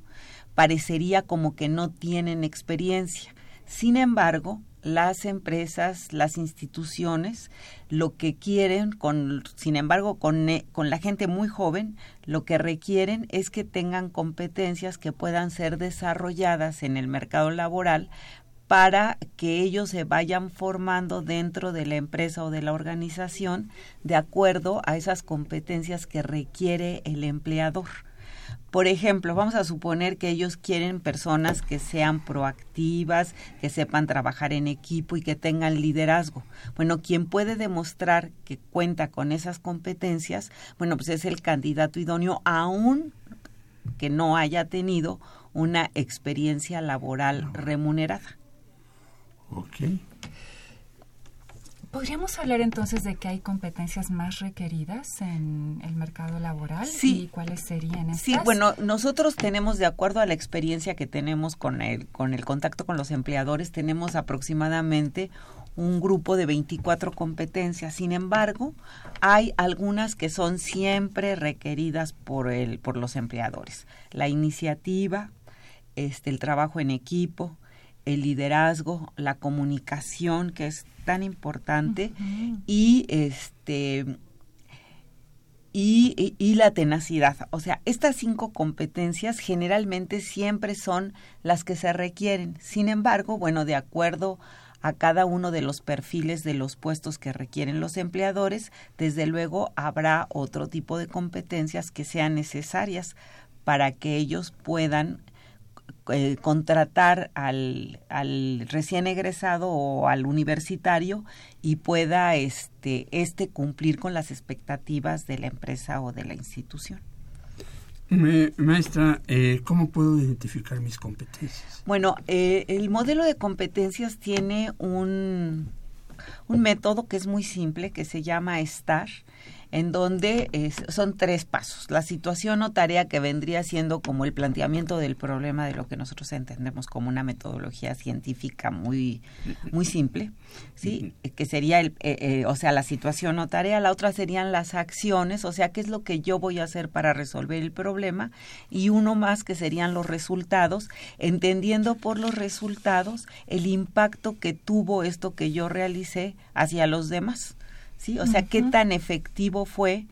Speaker 8: parecería como que no tienen experiencia. Sin embargo, las empresas, las instituciones, lo que quieren, con, sin embargo, con, eh, con la gente muy joven, lo que requieren es que tengan competencias que puedan ser desarrolladas en el mercado laboral para que ellos se vayan formando dentro de la empresa o de la organización de acuerdo a esas competencias que requiere el empleador. Por ejemplo, vamos a suponer que ellos quieren personas que sean proactivas, que sepan trabajar en equipo y que tengan liderazgo. Bueno, quien puede demostrar que cuenta con esas competencias, bueno, pues es el candidato idóneo, aún que no haya tenido una experiencia laboral remunerada.
Speaker 3: Ok.
Speaker 4: ¿Podríamos hablar entonces de que hay competencias más requeridas en el mercado laboral?
Speaker 8: Sí.
Speaker 4: ¿Y cuáles serían estas?
Speaker 8: Sí, bueno, nosotros tenemos, de acuerdo a la experiencia que tenemos con el, con el contacto con los empleadores, tenemos aproximadamente un grupo de 24 competencias. Sin embargo, hay algunas que son siempre requeridas por, el, por los empleadores. La iniciativa, este, el trabajo en equipo, el liderazgo, la comunicación, que es tan importante, y este y, y, la tenacidad. O sea, estas cinco competencias generalmente siempre son las que se requieren. Sin embargo, bueno, de acuerdo a cada uno de los perfiles de los puestos que requieren los empleadores, desde luego habrá otro tipo de competencias que sean necesarias para que ellos puedan eh, contratar al, al, recién egresado o al universitario y pueda este, este cumplir con las expectativas de la empresa o de la institución.
Speaker 3: maestra, eh, ¿cómo puedo identificar mis competencias?
Speaker 8: Bueno, eh, el modelo de competencias tiene un, un método que es muy simple, que se llama STAR, en donde son tres pasos. La situación o tarea que vendría siendo como el planteamiento del problema de lo que nosotros entendemos como una metodología científica muy, muy simple, ¿sí? Que sería, el, eh, eh, o sea, la situación o tarea. La otra serían las acciones, o sea, qué es lo que yo voy a hacer para resolver el problema. Y uno más que serían los resultados, entendiendo por los resultados el impacto que tuvo esto que yo realicé hacia los demás. ¿Sí? O sea, qué tan efectivo fue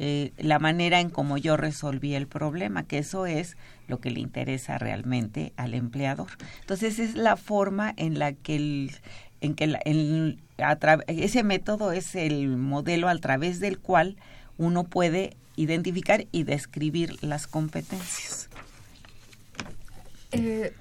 Speaker 8: eh, la manera en cómo yo resolví el problema, que eso es lo que le interesa realmente al empleador. Entonces, es la forma en la que el, en que ese método es el modelo a través del cual uno puede identificar y describir las competencias.
Speaker 4: Eh,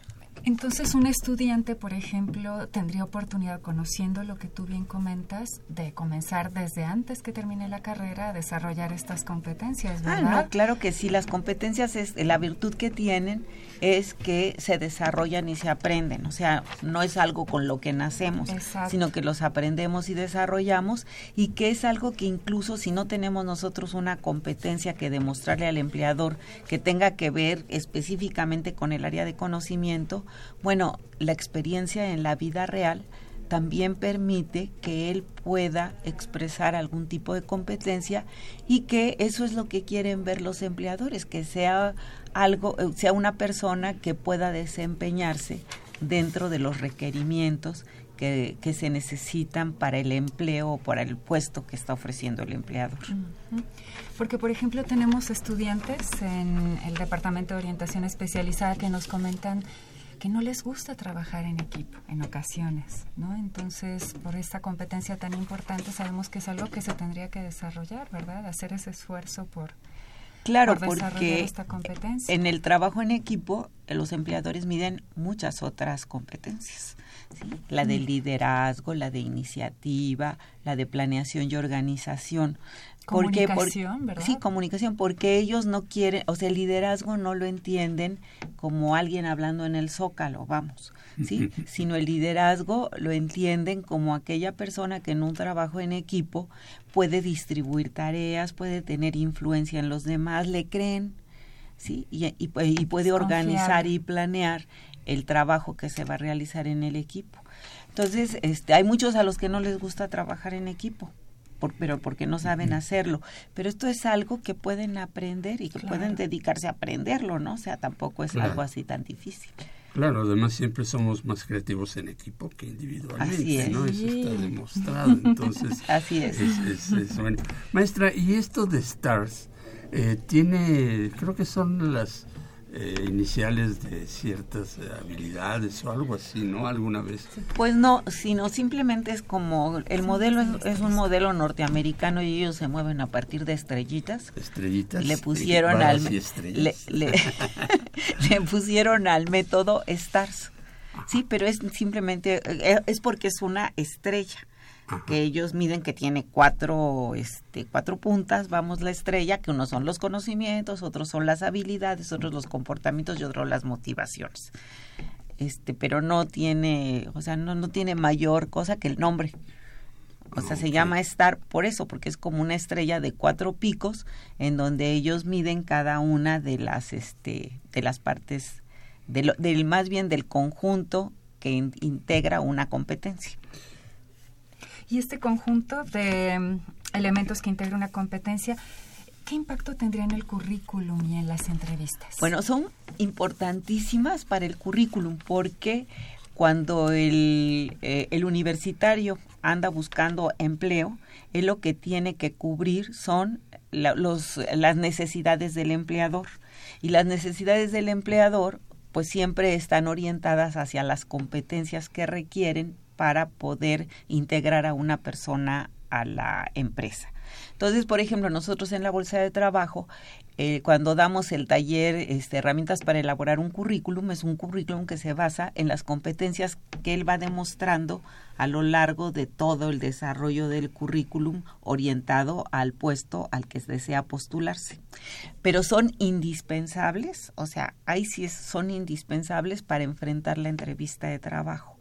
Speaker 4: entonces, un estudiante, por ejemplo, tendría oportunidad, conociendo lo que tú bien comentas, de comenzar desde antes que termine la carrera a desarrollar estas competencias, ¿verdad?
Speaker 8: Ah, no, claro que sí. Las competencias es la virtud que tienen es que se desarrollan y se aprenden, o sea, no es algo con lo que nacemos, sino que los aprendemos y desarrollamos y que es algo que incluso si no tenemos nosotros una competencia que demostrarle al empleador que tenga que ver específicamente con el área de conocimiento, bueno, la experiencia en la vida real también permite que él pueda expresar algún tipo de competencia y que eso es lo que quieren ver los empleadores, que sea algo, eh, sea una persona que pueda desempeñarse dentro de los requerimientos que, que, se necesitan para el empleo o para el puesto que está ofreciendo el empleador.
Speaker 4: Porque, por ejemplo, tenemos estudiantes en el Departamento de Orientación Especializada que nos comentan que no les gusta trabajar en equipo en ocasiones, ¿no? Entonces, por esta competencia tan importante, sabemos que es algo que se tendría que desarrollar, ¿verdad? Hacer ese esfuerzo por,
Speaker 8: claro, porque esta competencia. en el trabajo en equipo los empleadores miden muchas otras competencias. La de liderazgo, la de iniciativa, la de planeación y organización.
Speaker 4: Comunicación, ¿verdad?
Speaker 8: Sí, comunicación, porque ellos no quieren, o sea, el liderazgo no lo entienden como alguien hablando en el zócalo, vamos, ¿sí? Sino el liderazgo lo entienden como aquella persona que en un trabajo en equipo puede distribuir tareas, puede tener influencia en los demás, le creen, ¿sí? Y, y, y puede organizar y planear el trabajo que se va a realizar en el equipo. Entonces, este, hay muchos a los que no les gusta trabajar en equipo pero porque no saben hacerlo. Pero esto es algo que pueden aprender y que pueden dedicarse a aprenderlo, ¿no? O sea, tampoco es algo así tan difícil.
Speaker 3: Claro, además siempre somos más creativos en equipo que individualmente, ¿no? Eso está demostrado, entonces...
Speaker 8: Así es.
Speaker 3: es, bueno. Maestra, ¿y esto de STARS eh, tiene, creo que son las eh, iniciales de ciertas eh, habilidades o algo así, ¿no? ¿Alguna vez?
Speaker 8: Pues no, sino simplemente es como, el modelo es, un modelo norteamericano y ellos se mueven a partir de estrellitas.
Speaker 3: Estrellitas.
Speaker 8: Le pusieron al... Le, le, pusieron al método STARS. Sí, pero es simplemente, eh, es porque es una estrella que ellos miden que tiene cuatro, este, cuatro puntas, vamos, la estrella, que unos son los conocimientos, otros son las habilidades, otros los comportamientos y otros las motivaciones. Este, pero no tiene, o sea, no, no tiene mayor cosa que el nombre. O sea, se llama Star por eso, porque es como una estrella de cuatro picos en donde ellos miden cada una de las, este, de las partes, del, del más bien del conjunto que integra una competencia.
Speaker 4: Y este conjunto de mm, elementos que integra una competencia, ¿qué impacto tendría en el currículum y en las entrevistas?
Speaker 8: Bueno, son importantísimas para el currículum porque cuando el, eh, universitario anda buscando empleo, él lo que tiene que cubrir son los, las necesidades del empleador. Y las necesidades del empleador pues siempre están orientadas hacia las competencias que requieren para poder integrar a una persona a la empresa. Entonces, por ejemplo, nosotros en la Bolsa de Trabajo, eh, cuando damos el taller este, Herramientas para elaborar un currículum, es un currículum que se basa en las competencias que él va demostrando a lo largo de todo el desarrollo del currículum orientado al puesto al que desea postularse. Pero son indispensables, o sea, ahí sí son indispensables para enfrentar la entrevista de trabajo.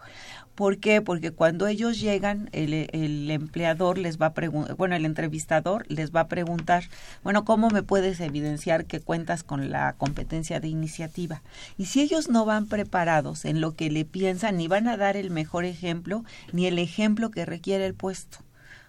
Speaker 8: ¿Por qué? Porque cuando ellos llegan, el, empleador les va a preguntar, bueno, el entrevistador les va a preguntar, bueno, ¿cómo me puedes evidenciar que cuentas con la competencia de iniciativa? Y si ellos no van preparados en lo que le piensan, ni van a dar el mejor ejemplo, ni el ejemplo que requiere el puesto.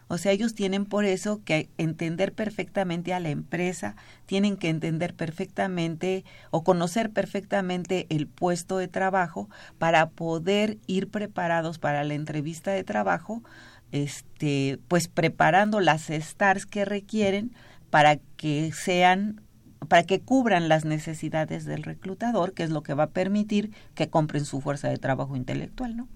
Speaker 8: O sea, ellos tienen por eso que entender perfectamente a la empresa, tienen que entender perfectamente o conocer perfectamente el puesto de trabajo para poder ir preparados para la entrevista de trabajo, este, pues preparando las stars que requieren para que sean para que cubran las necesidades del reclutador, que es lo que va a permitir que compren su fuerza de trabajo intelectual, ¿no?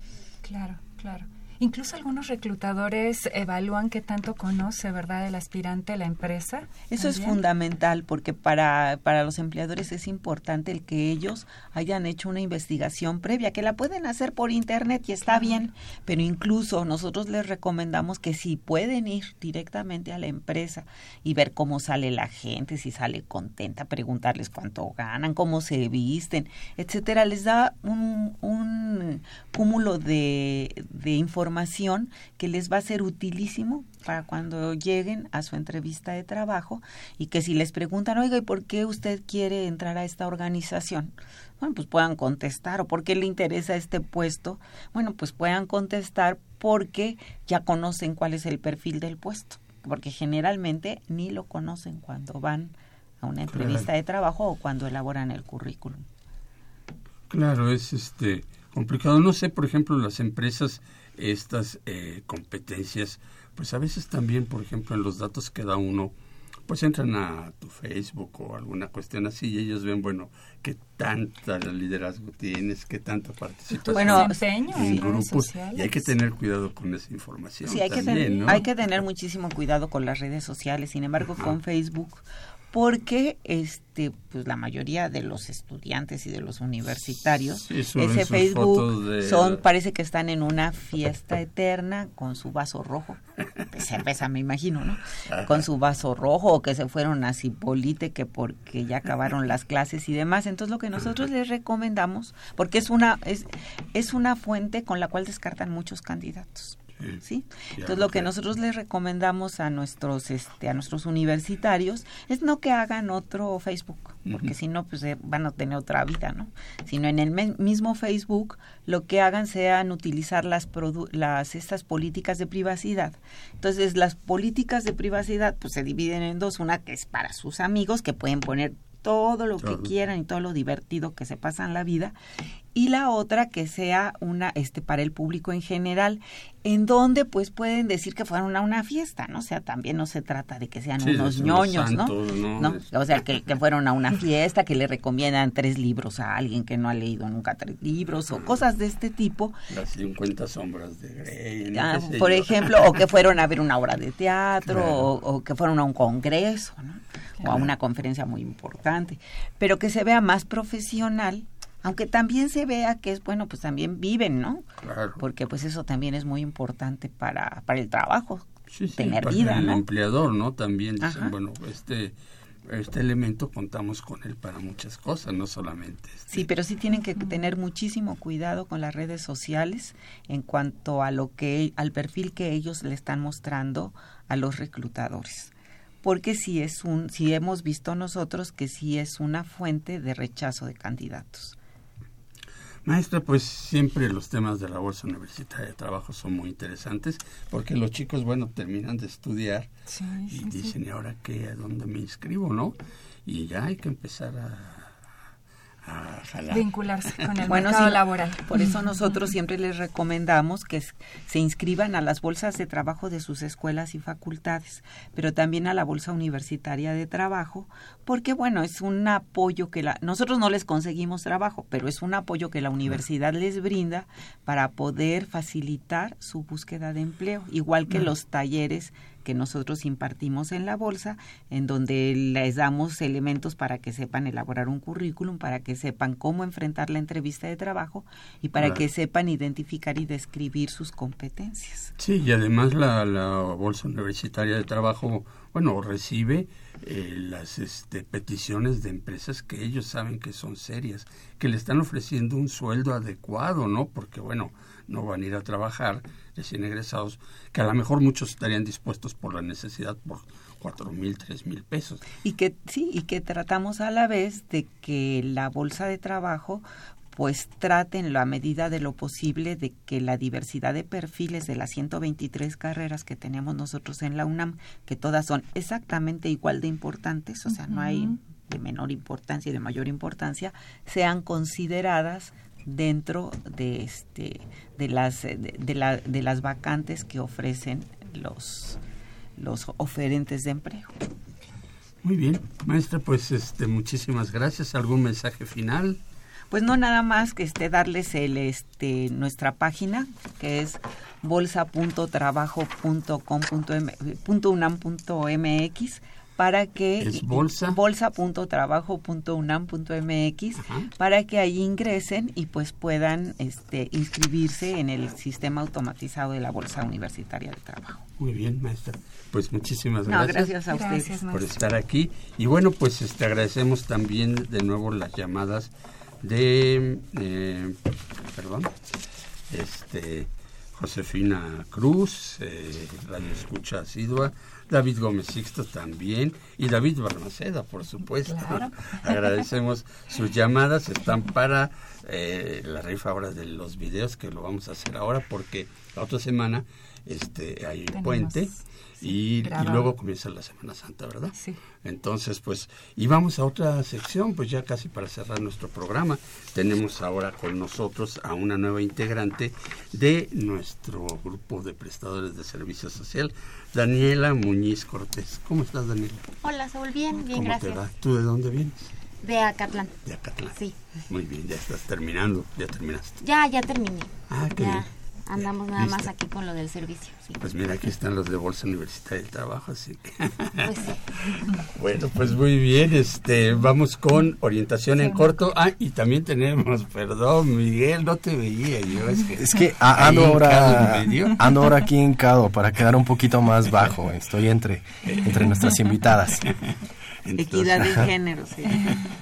Speaker 4: Claro, claro. Incluso algunos reclutadores evalúan qué tanto conoce, ¿verdad?, el aspirante, la empresa.
Speaker 8: Eso es fundamental porque para, para los empleadores es importante el que ellos hayan hecho una investigación previa, que la pueden hacer por internet y está bien, pero incluso nosotros les recomendamos que si pueden ir directamente a la empresa y ver cómo sale la gente, si sale contenta, preguntarles cuánto ganan, cómo se visten, etcétera, les da un, un cúmulo de, de información información que les va a ser utilísimo para cuando lleguen a su entrevista de trabajo y que si les preguntan, oiga, ¿y por qué usted quiere entrar a esta organización? Bueno, pues puedan contestar, o por qué le interesa este puesto, bueno, pues puedan contestar porque ya conocen cuál es el perfil del puesto, porque generalmente ni lo conocen cuando van a una entrevista de trabajo o cuando elaboran el currículum.
Speaker 3: Claro, es este complicado. No sé, por ejemplo, las empresas estas eh, competencias, pues a veces también, por ejemplo, en los datos que da uno, pues entran a tu Facebook o alguna cuestión así y ellos ven, bueno, qué tanta liderazgo tienes, qué tanta participación
Speaker 4: bueno,
Speaker 3: en grupos. Y hay que tener cuidado con esa información.
Speaker 8: Sí, hay, que, hay que tener muchísimo cuidado con las redes sociales. Sin embargo, con Facebook porque este pues la mayoría de los estudiantes y de los universitarios ese Facebook son parece que están en una fiesta eterna con su vaso rojo de cerveza me imagino no con su vaso rojo o que se fueron a Cipolite que porque ya acabaron las clases y demás. Entonces lo que nosotros les recomendamos porque es una es es una fuente con la cual descartan muchos candidatos ¿sí? Entonces lo que nosotros les recomendamos a nuestros este a nuestros universitarios es no que hagan otro Facebook, porque si no pues eh, van a tener otra vida, ¿no? Sino en el mismo Facebook lo que hagan sean utilizar las las estas políticas de privacidad. Entonces las políticas de privacidad pues se dividen en dos, una que es para sus amigos que pueden poner todo lo que quieran y todo lo divertido que se pasa en la vida y la otra que sea una este para el público en general en donde pues pueden decir que fueron a una fiesta no o sea también no se trata de que sean unos ñoños ¿no? ¿no? o sea que, que, fueron a una fiesta que le recomiendan tres libros a alguien que no ha leído nunca tres libros o cosas de este tipo.
Speaker 3: Las 50 sombras de Grey
Speaker 8: ah, por ejemplo o que fueron a ver una obra de teatro o, o, que fueron a un congreso ¿no? o a una conferencia muy importante. Pero que se vea más profesional aunque también se vea que es bueno, pues también viven, ¿no? Claro. Porque pues eso también es muy importante para, para el trabajo, sí, sí, tener para vida,
Speaker 3: el empleador, ¿no? También dicen, bueno, este este elemento contamos con él para muchas cosas, no solamente. Este.
Speaker 8: Sí, pero sí tienen que tener muchísimo cuidado con las redes sociales en cuanto a lo que al perfil que ellos le están mostrando a los reclutadores porque si es un si hemos visto nosotros que sí es una fuente de rechazo de candidatos.
Speaker 3: Maestra, pues siempre los temas de la Bolsa Universitaria de Trabajo son muy interesantes porque los chicos, bueno, terminan de estudiar y dicen, ¿y ahora qué? ¿A dónde me inscribo? ¿No? Y ya hay que empezar a
Speaker 4: vincularse con el mercado laboral.
Speaker 8: Por eso nosotros siempre les recomendamos que se inscriban a las bolsas de trabajo de sus escuelas y facultades, pero también a la bolsa universitaria de trabajo, porque bueno, es un apoyo que la nosotros no les conseguimos trabajo, pero es un apoyo que la universidad les brinda para poder facilitar su búsqueda de empleo, igual que los talleres que nosotros impartimos en la bolsa, en donde les damos elementos para que sepan elaborar un currículum, para que sepan cómo enfrentar la entrevista de trabajo y para que sepan identificar y describir sus competencias.
Speaker 3: Sí, y además la, la bolsa universitaria de trabajo, bueno, recibe eh, las este, peticiones de empresas que ellos saben que son serias, que le están ofreciendo un sueldo adecuado, ¿no? Porque, bueno, no van a ir a trabajar recién egresados, que a lo mejor muchos estarían dispuestos por la necesidad por cuatro mil, tres mil pesos.
Speaker 8: Y que sí, y que tratamos a la vez de que la bolsa de trabajo pues traten en la medida de lo posible de que la diversidad de perfiles de las 123 carreras que tenemos nosotros en la UNAM, que todas son exactamente igual de importantes, o sea, no hay de menor importancia y de mayor importancia, sean consideradas dentro de este de las de, la, de las vacantes que ofrecen los los oferentes de empleo.
Speaker 3: Muy bien, maestra, pues este muchísimas gracias. ¿Algún mensaje final?
Speaker 8: Pues no nada más que este darles el este nuestra página que es bolsa.trabajo.com.unam.mx para que
Speaker 3: es bolsa
Speaker 8: bolsa.trabajo.unam.mx para que ahí ingresen y pues puedan este inscribirse en el sistema automatizado de la Bolsa Universitaria de Trabajo.
Speaker 3: Muy bien, maestra. Pues muchísimas
Speaker 8: No,
Speaker 3: gracias.
Speaker 8: gracias a ustedes.
Speaker 4: Gracias,
Speaker 3: por estar aquí. Y bueno, pues este, agradecemos también de nuevo las llamadas de, eh, perdón, este, Josefina Cruz, eh, Radio Escucha Asidua, David Gómez Sixto también, y David Balmaceda, por supuesto.
Speaker 4: Claro.
Speaker 3: Agradecemos sus llamadas, están para eh, la rifa ahora de los videos, que lo vamos a hacer ahora, porque la otra semana este hay
Speaker 4: Tenemos,
Speaker 3: puente y, luego comienza la Semana Santa, ¿verdad?
Speaker 4: Sí.
Speaker 3: Entonces, pues, y vamos a otra sección, pues ya casi para cerrar nuestro programa. Tenemos ahora con nosotros a una nueva integrante de nuestro grupo de prestadores de servicio social, Daniela Muñiz Cortés. ¿Cómo estás, Daniela?
Speaker 9: Hola, Saúl, bien, bien,
Speaker 3: ¿Cómo
Speaker 9: gracias.
Speaker 3: te va? ¿Tú de dónde vienes?
Speaker 9: De Acatlán.
Speaker 3: De Acatlán.
Speaker 9: Sí.
Speaker 3: Muy bien, ya estás terminando, ya terminaste.
Speaker 9: Ya, ya terminé.
Speaker 3: Ah, qué
Speaker 9: ya
Speaker 3: bien.
Speaker 9: Andamos nada más aquí con lo del servicio. Sí.
Speaker 3: Pues mira, aquí están los de Bolsa Universitaria del Trabajo, así que...
Speaker 9: Pues sí.
Speaker 3: Bueno, pues muy bien, este, vamos con orientación en corto. Ah, y también tenemos, perdón, Miguel, no te veía yo. Es que,
Speaker 10: Es que a- ando ahora,
Speaker 3: en
Speaker 10: ando ahora aquí hincado para quedar un poquito más bajo. Estoy entre, entre nuestras invitadas.
Speaker 8: Equidad de género, sí.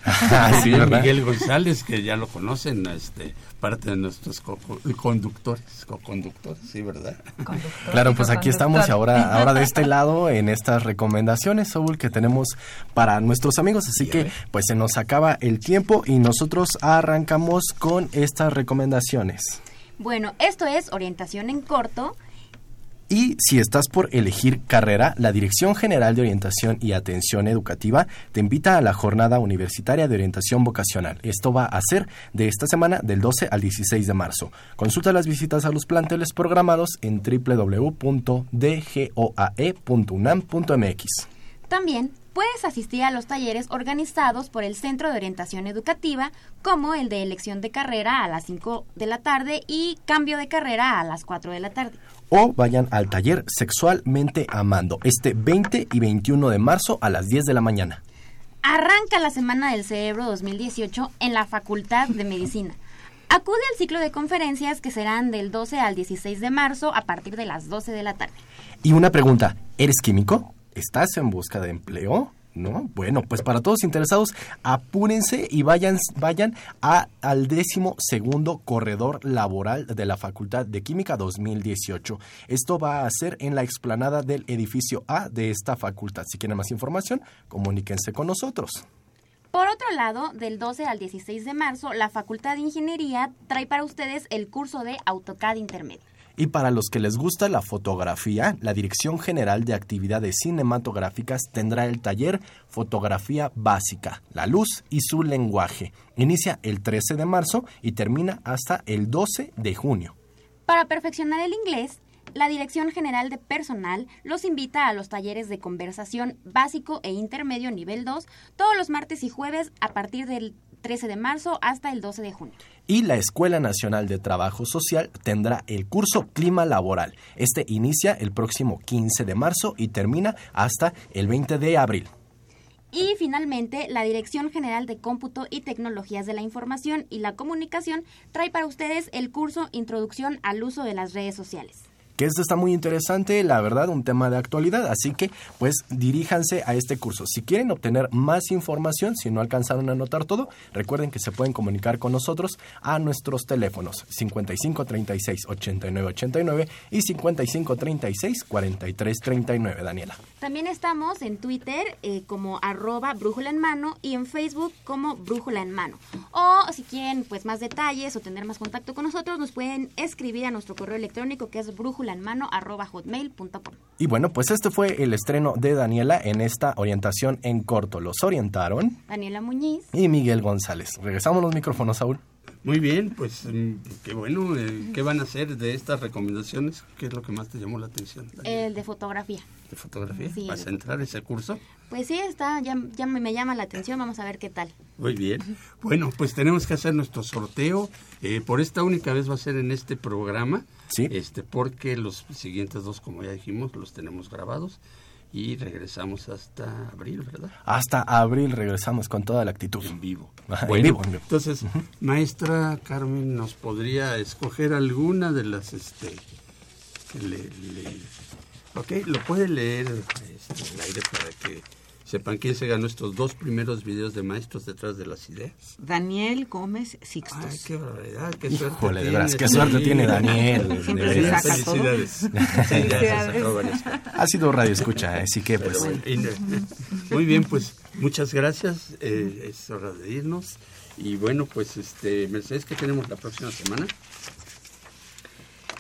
Speaker 10: Ah.
Speaker 3: Miguel González, que ya lo conocen, este, parte de nuestros co- co- conductores, co-conductores, sí, ¿verdad?
Speaker 4: Conductor,
Speaker 10: Claro, pues aquí estamos y ahora, ahora de este lado en estas recomendaciones, Saúl, que tenemos para nuestros amigos. Así que pues se nos acaba el tiempo y nosotros arrancamos con estas recomendaciones.
Speaker 9: Bueno, esto es orientación en corto.
Speaker 10: Y si estás por elegir carrera, la Dirección General de Orientación y Atención Educativa te invita a la Jornada Universitaria de Orientación Vocacional. Esto va a ser de esta semana del 12 al 16 de marzo. Consulta las visitas a los planteles programados en www.dgoae.unam.mx.
Speaker 9: También puedes asistir a los talleres organizados por el Centro de Orientación Educativa, como el de elección de carrera a las 5 de la tarde y cambio de carrera a las 4 de la tarde.
Speaker 10: O vayan al taller Sexualmente Amando este 20 y 21 de marzo a las 10 de la mañana.
Speaker 9: Arranca la Semana del Cerebro 2018 en la Facultad de Medicina. Acude al ciclo de conferencias que serán del 12 al 16 de marzo a partir de las 12 de la tarde.
Speaker 10: Y una pregunta, ¿eres químico? ¿Estás en busca de empleo? ¿No? Bueno, pues para todos interesados, apúrense y vayan, vayan a, al décimo segundo corredor laboral de la Facultad de Química 2018. Esto va a ser en la explanada del edificio A de esta facultad. Si quieren más información, comuníquense con nosotros.
Speaker 9: Por otro lado, del 12 al 16 de marzo, la Facultad de Ingeniería trae para ustedes el curso de AutoCAD Intermedio.
Speaker 10: Y para los que les gusta la fotografía, la Dirección General de Actividades Cinematográficas tendrá el taller Fotografía Básica, la luz y su lenguaje. Inicia el 13 de marzo y termina hasta el 12 de junio.
Speaker 9: Para perfeccionar el inglés, la Dirección General de Personal los invita a los talleres de conversación básico e intermedio nivel 2 todos los martes y jueves a partir del 13 de marzo hasta el 12 de junio.
Speaker 10: Y la Escuela Nacional de Trabajo Social tendrá el curso Clima Laboral. Este inicia el próximo 15 de marzo y termina hasta el 20 de abril.
Speaker 9: Y finalmente, la Dirección General de Cómputo y Tecnologías de la Información y la Comunicación trae para ustedes el curso Introducción al uso de las redes sociales.
Speaker 10: Que esto está muy interesante, la verdad, un tema de actualidad, así que pues diríjanse a este curso. Si quieren obtener más información, si no alcanzaron a anotar todo, recuerden que se pueden comunicar con nosotros a nuestros teléfonos 55 36 89 89 y 55 36 43 39, Daniela.
Speaker 9: También estamos en Twitter eh, como arroba brújula en mano y en Facebook como brújula en mano. O si quieren pues más detalles o tener más contacto con nosotros, nos pueden escribir a nuestro correo electrónico que es brújula en mano arroba hotmail.com.
Speaker 10: Y bueno, pues este fue el estreno de Daniela en esta orientación en corto. Los orientaron
Speaker 9: Daniela Muñiz.
Speaker 10: y Miguel González. Regresamos los micrófonos, Saúl.
Speaker 3: Muy bien, pues mm, qué bueno. eh, ¿Qué van a hacer de estas recomendaciones? ¿Qué es lo que más te llamó la atención?
Speaker 9: El de fotografía.
Speaker 3: ¿De fotografía?
Speaker 9: Sí,
Speaker 3: ¿Vas a entrar a ese curso?
Speaker 9: Pues sí, está, ya, ya me, me llama la atención, vamos a ver qué tal.
Speaker 3: Muy bien. Bueno, pues tenemos que hacer nuestro sorteo. Eh, por esta única vez va a ser en este programa.
Speaker 10: Sí.
Speaker 3: Este, porque los siguientes dos, como ya dijimos, los tenemos grabados. Y regresamos hasta abril, ¿verdad?
Speaker 10: Hasta abril regresamos con toda la actitud.
Speaker 3: En vivo.
Speaker 10: En vivo, en vivo.
Speaker 3: entonces, maestra Carmen, ¿nos podría escoger alguna de las, este, que le, le- ok, lo puede leer este, al aire para que sepan quién se ganó estos dos primeros videos de maestros detrás de las ideas.
Speaker 8: Daniel Gómez Sixtos.
Speaker 3: Ay, qué barbaridad, qué suerte
Speaker 10: Híjole, de
Speaker 3: tiene,
Speaker 10: veras, qué
Speaker 3: sí.
Speaker 10: suerte tiene Daniel.
Speaker 8: Siempre se saca todo.
Speaker 3: Felicidades. Se
Speaker 8: Felicidades.
Speaker 10: Ha sido radio escucha, así que pues...
Speaker 3: Y, eh, Muy bien, pues muchas gracias. eh, es hora de irnos. Y bueno, pues este, Mercedes, ¿qué tenemos la próxima semana?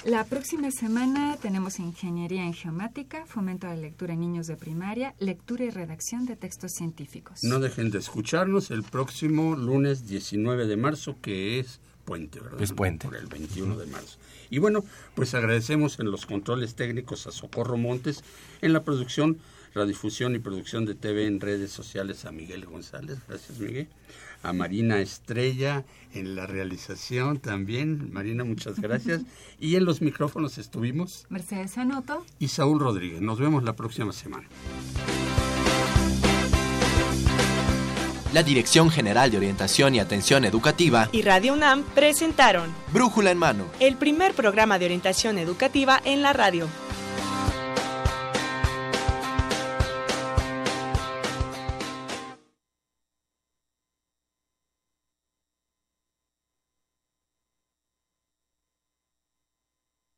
Speaker 4: La próxima semana tenemos Ingeniería en Geomática, Fomento de la Lectura en Niños de Primaria, Lectura y Redacción de Textos Científicos.
Speaker 3: No dejen de escucharnos el próximo lunes 19 de marzo, que es puente, ¿verdad?
Speaker 10: Es puente.
Speaker 3: Por el 21 de marzo. Y bueno, pues agradecemos en los controles técnicos a Socorro Montes, en la producción, radiodifusión y producción de TV en redes sociales a Miguel González. Gracias, Miguel. A Marina Estrella en la realización también. Marina, muchas gracias. Y en los micrófonos estuvimos
Speaker 4: Mercedes Anoto.
Speaker 3: y Saúl Rodríguez. Nos vemos la próxima semana.
Speaker 2: La Dirección General de Orientación y Atención Educativa,
Speaker 1: Y Radio UNAM presentaron
Speaker 2: Brújula en Mano.
Speaker 1: el primer programa de orientación educativa en la radio.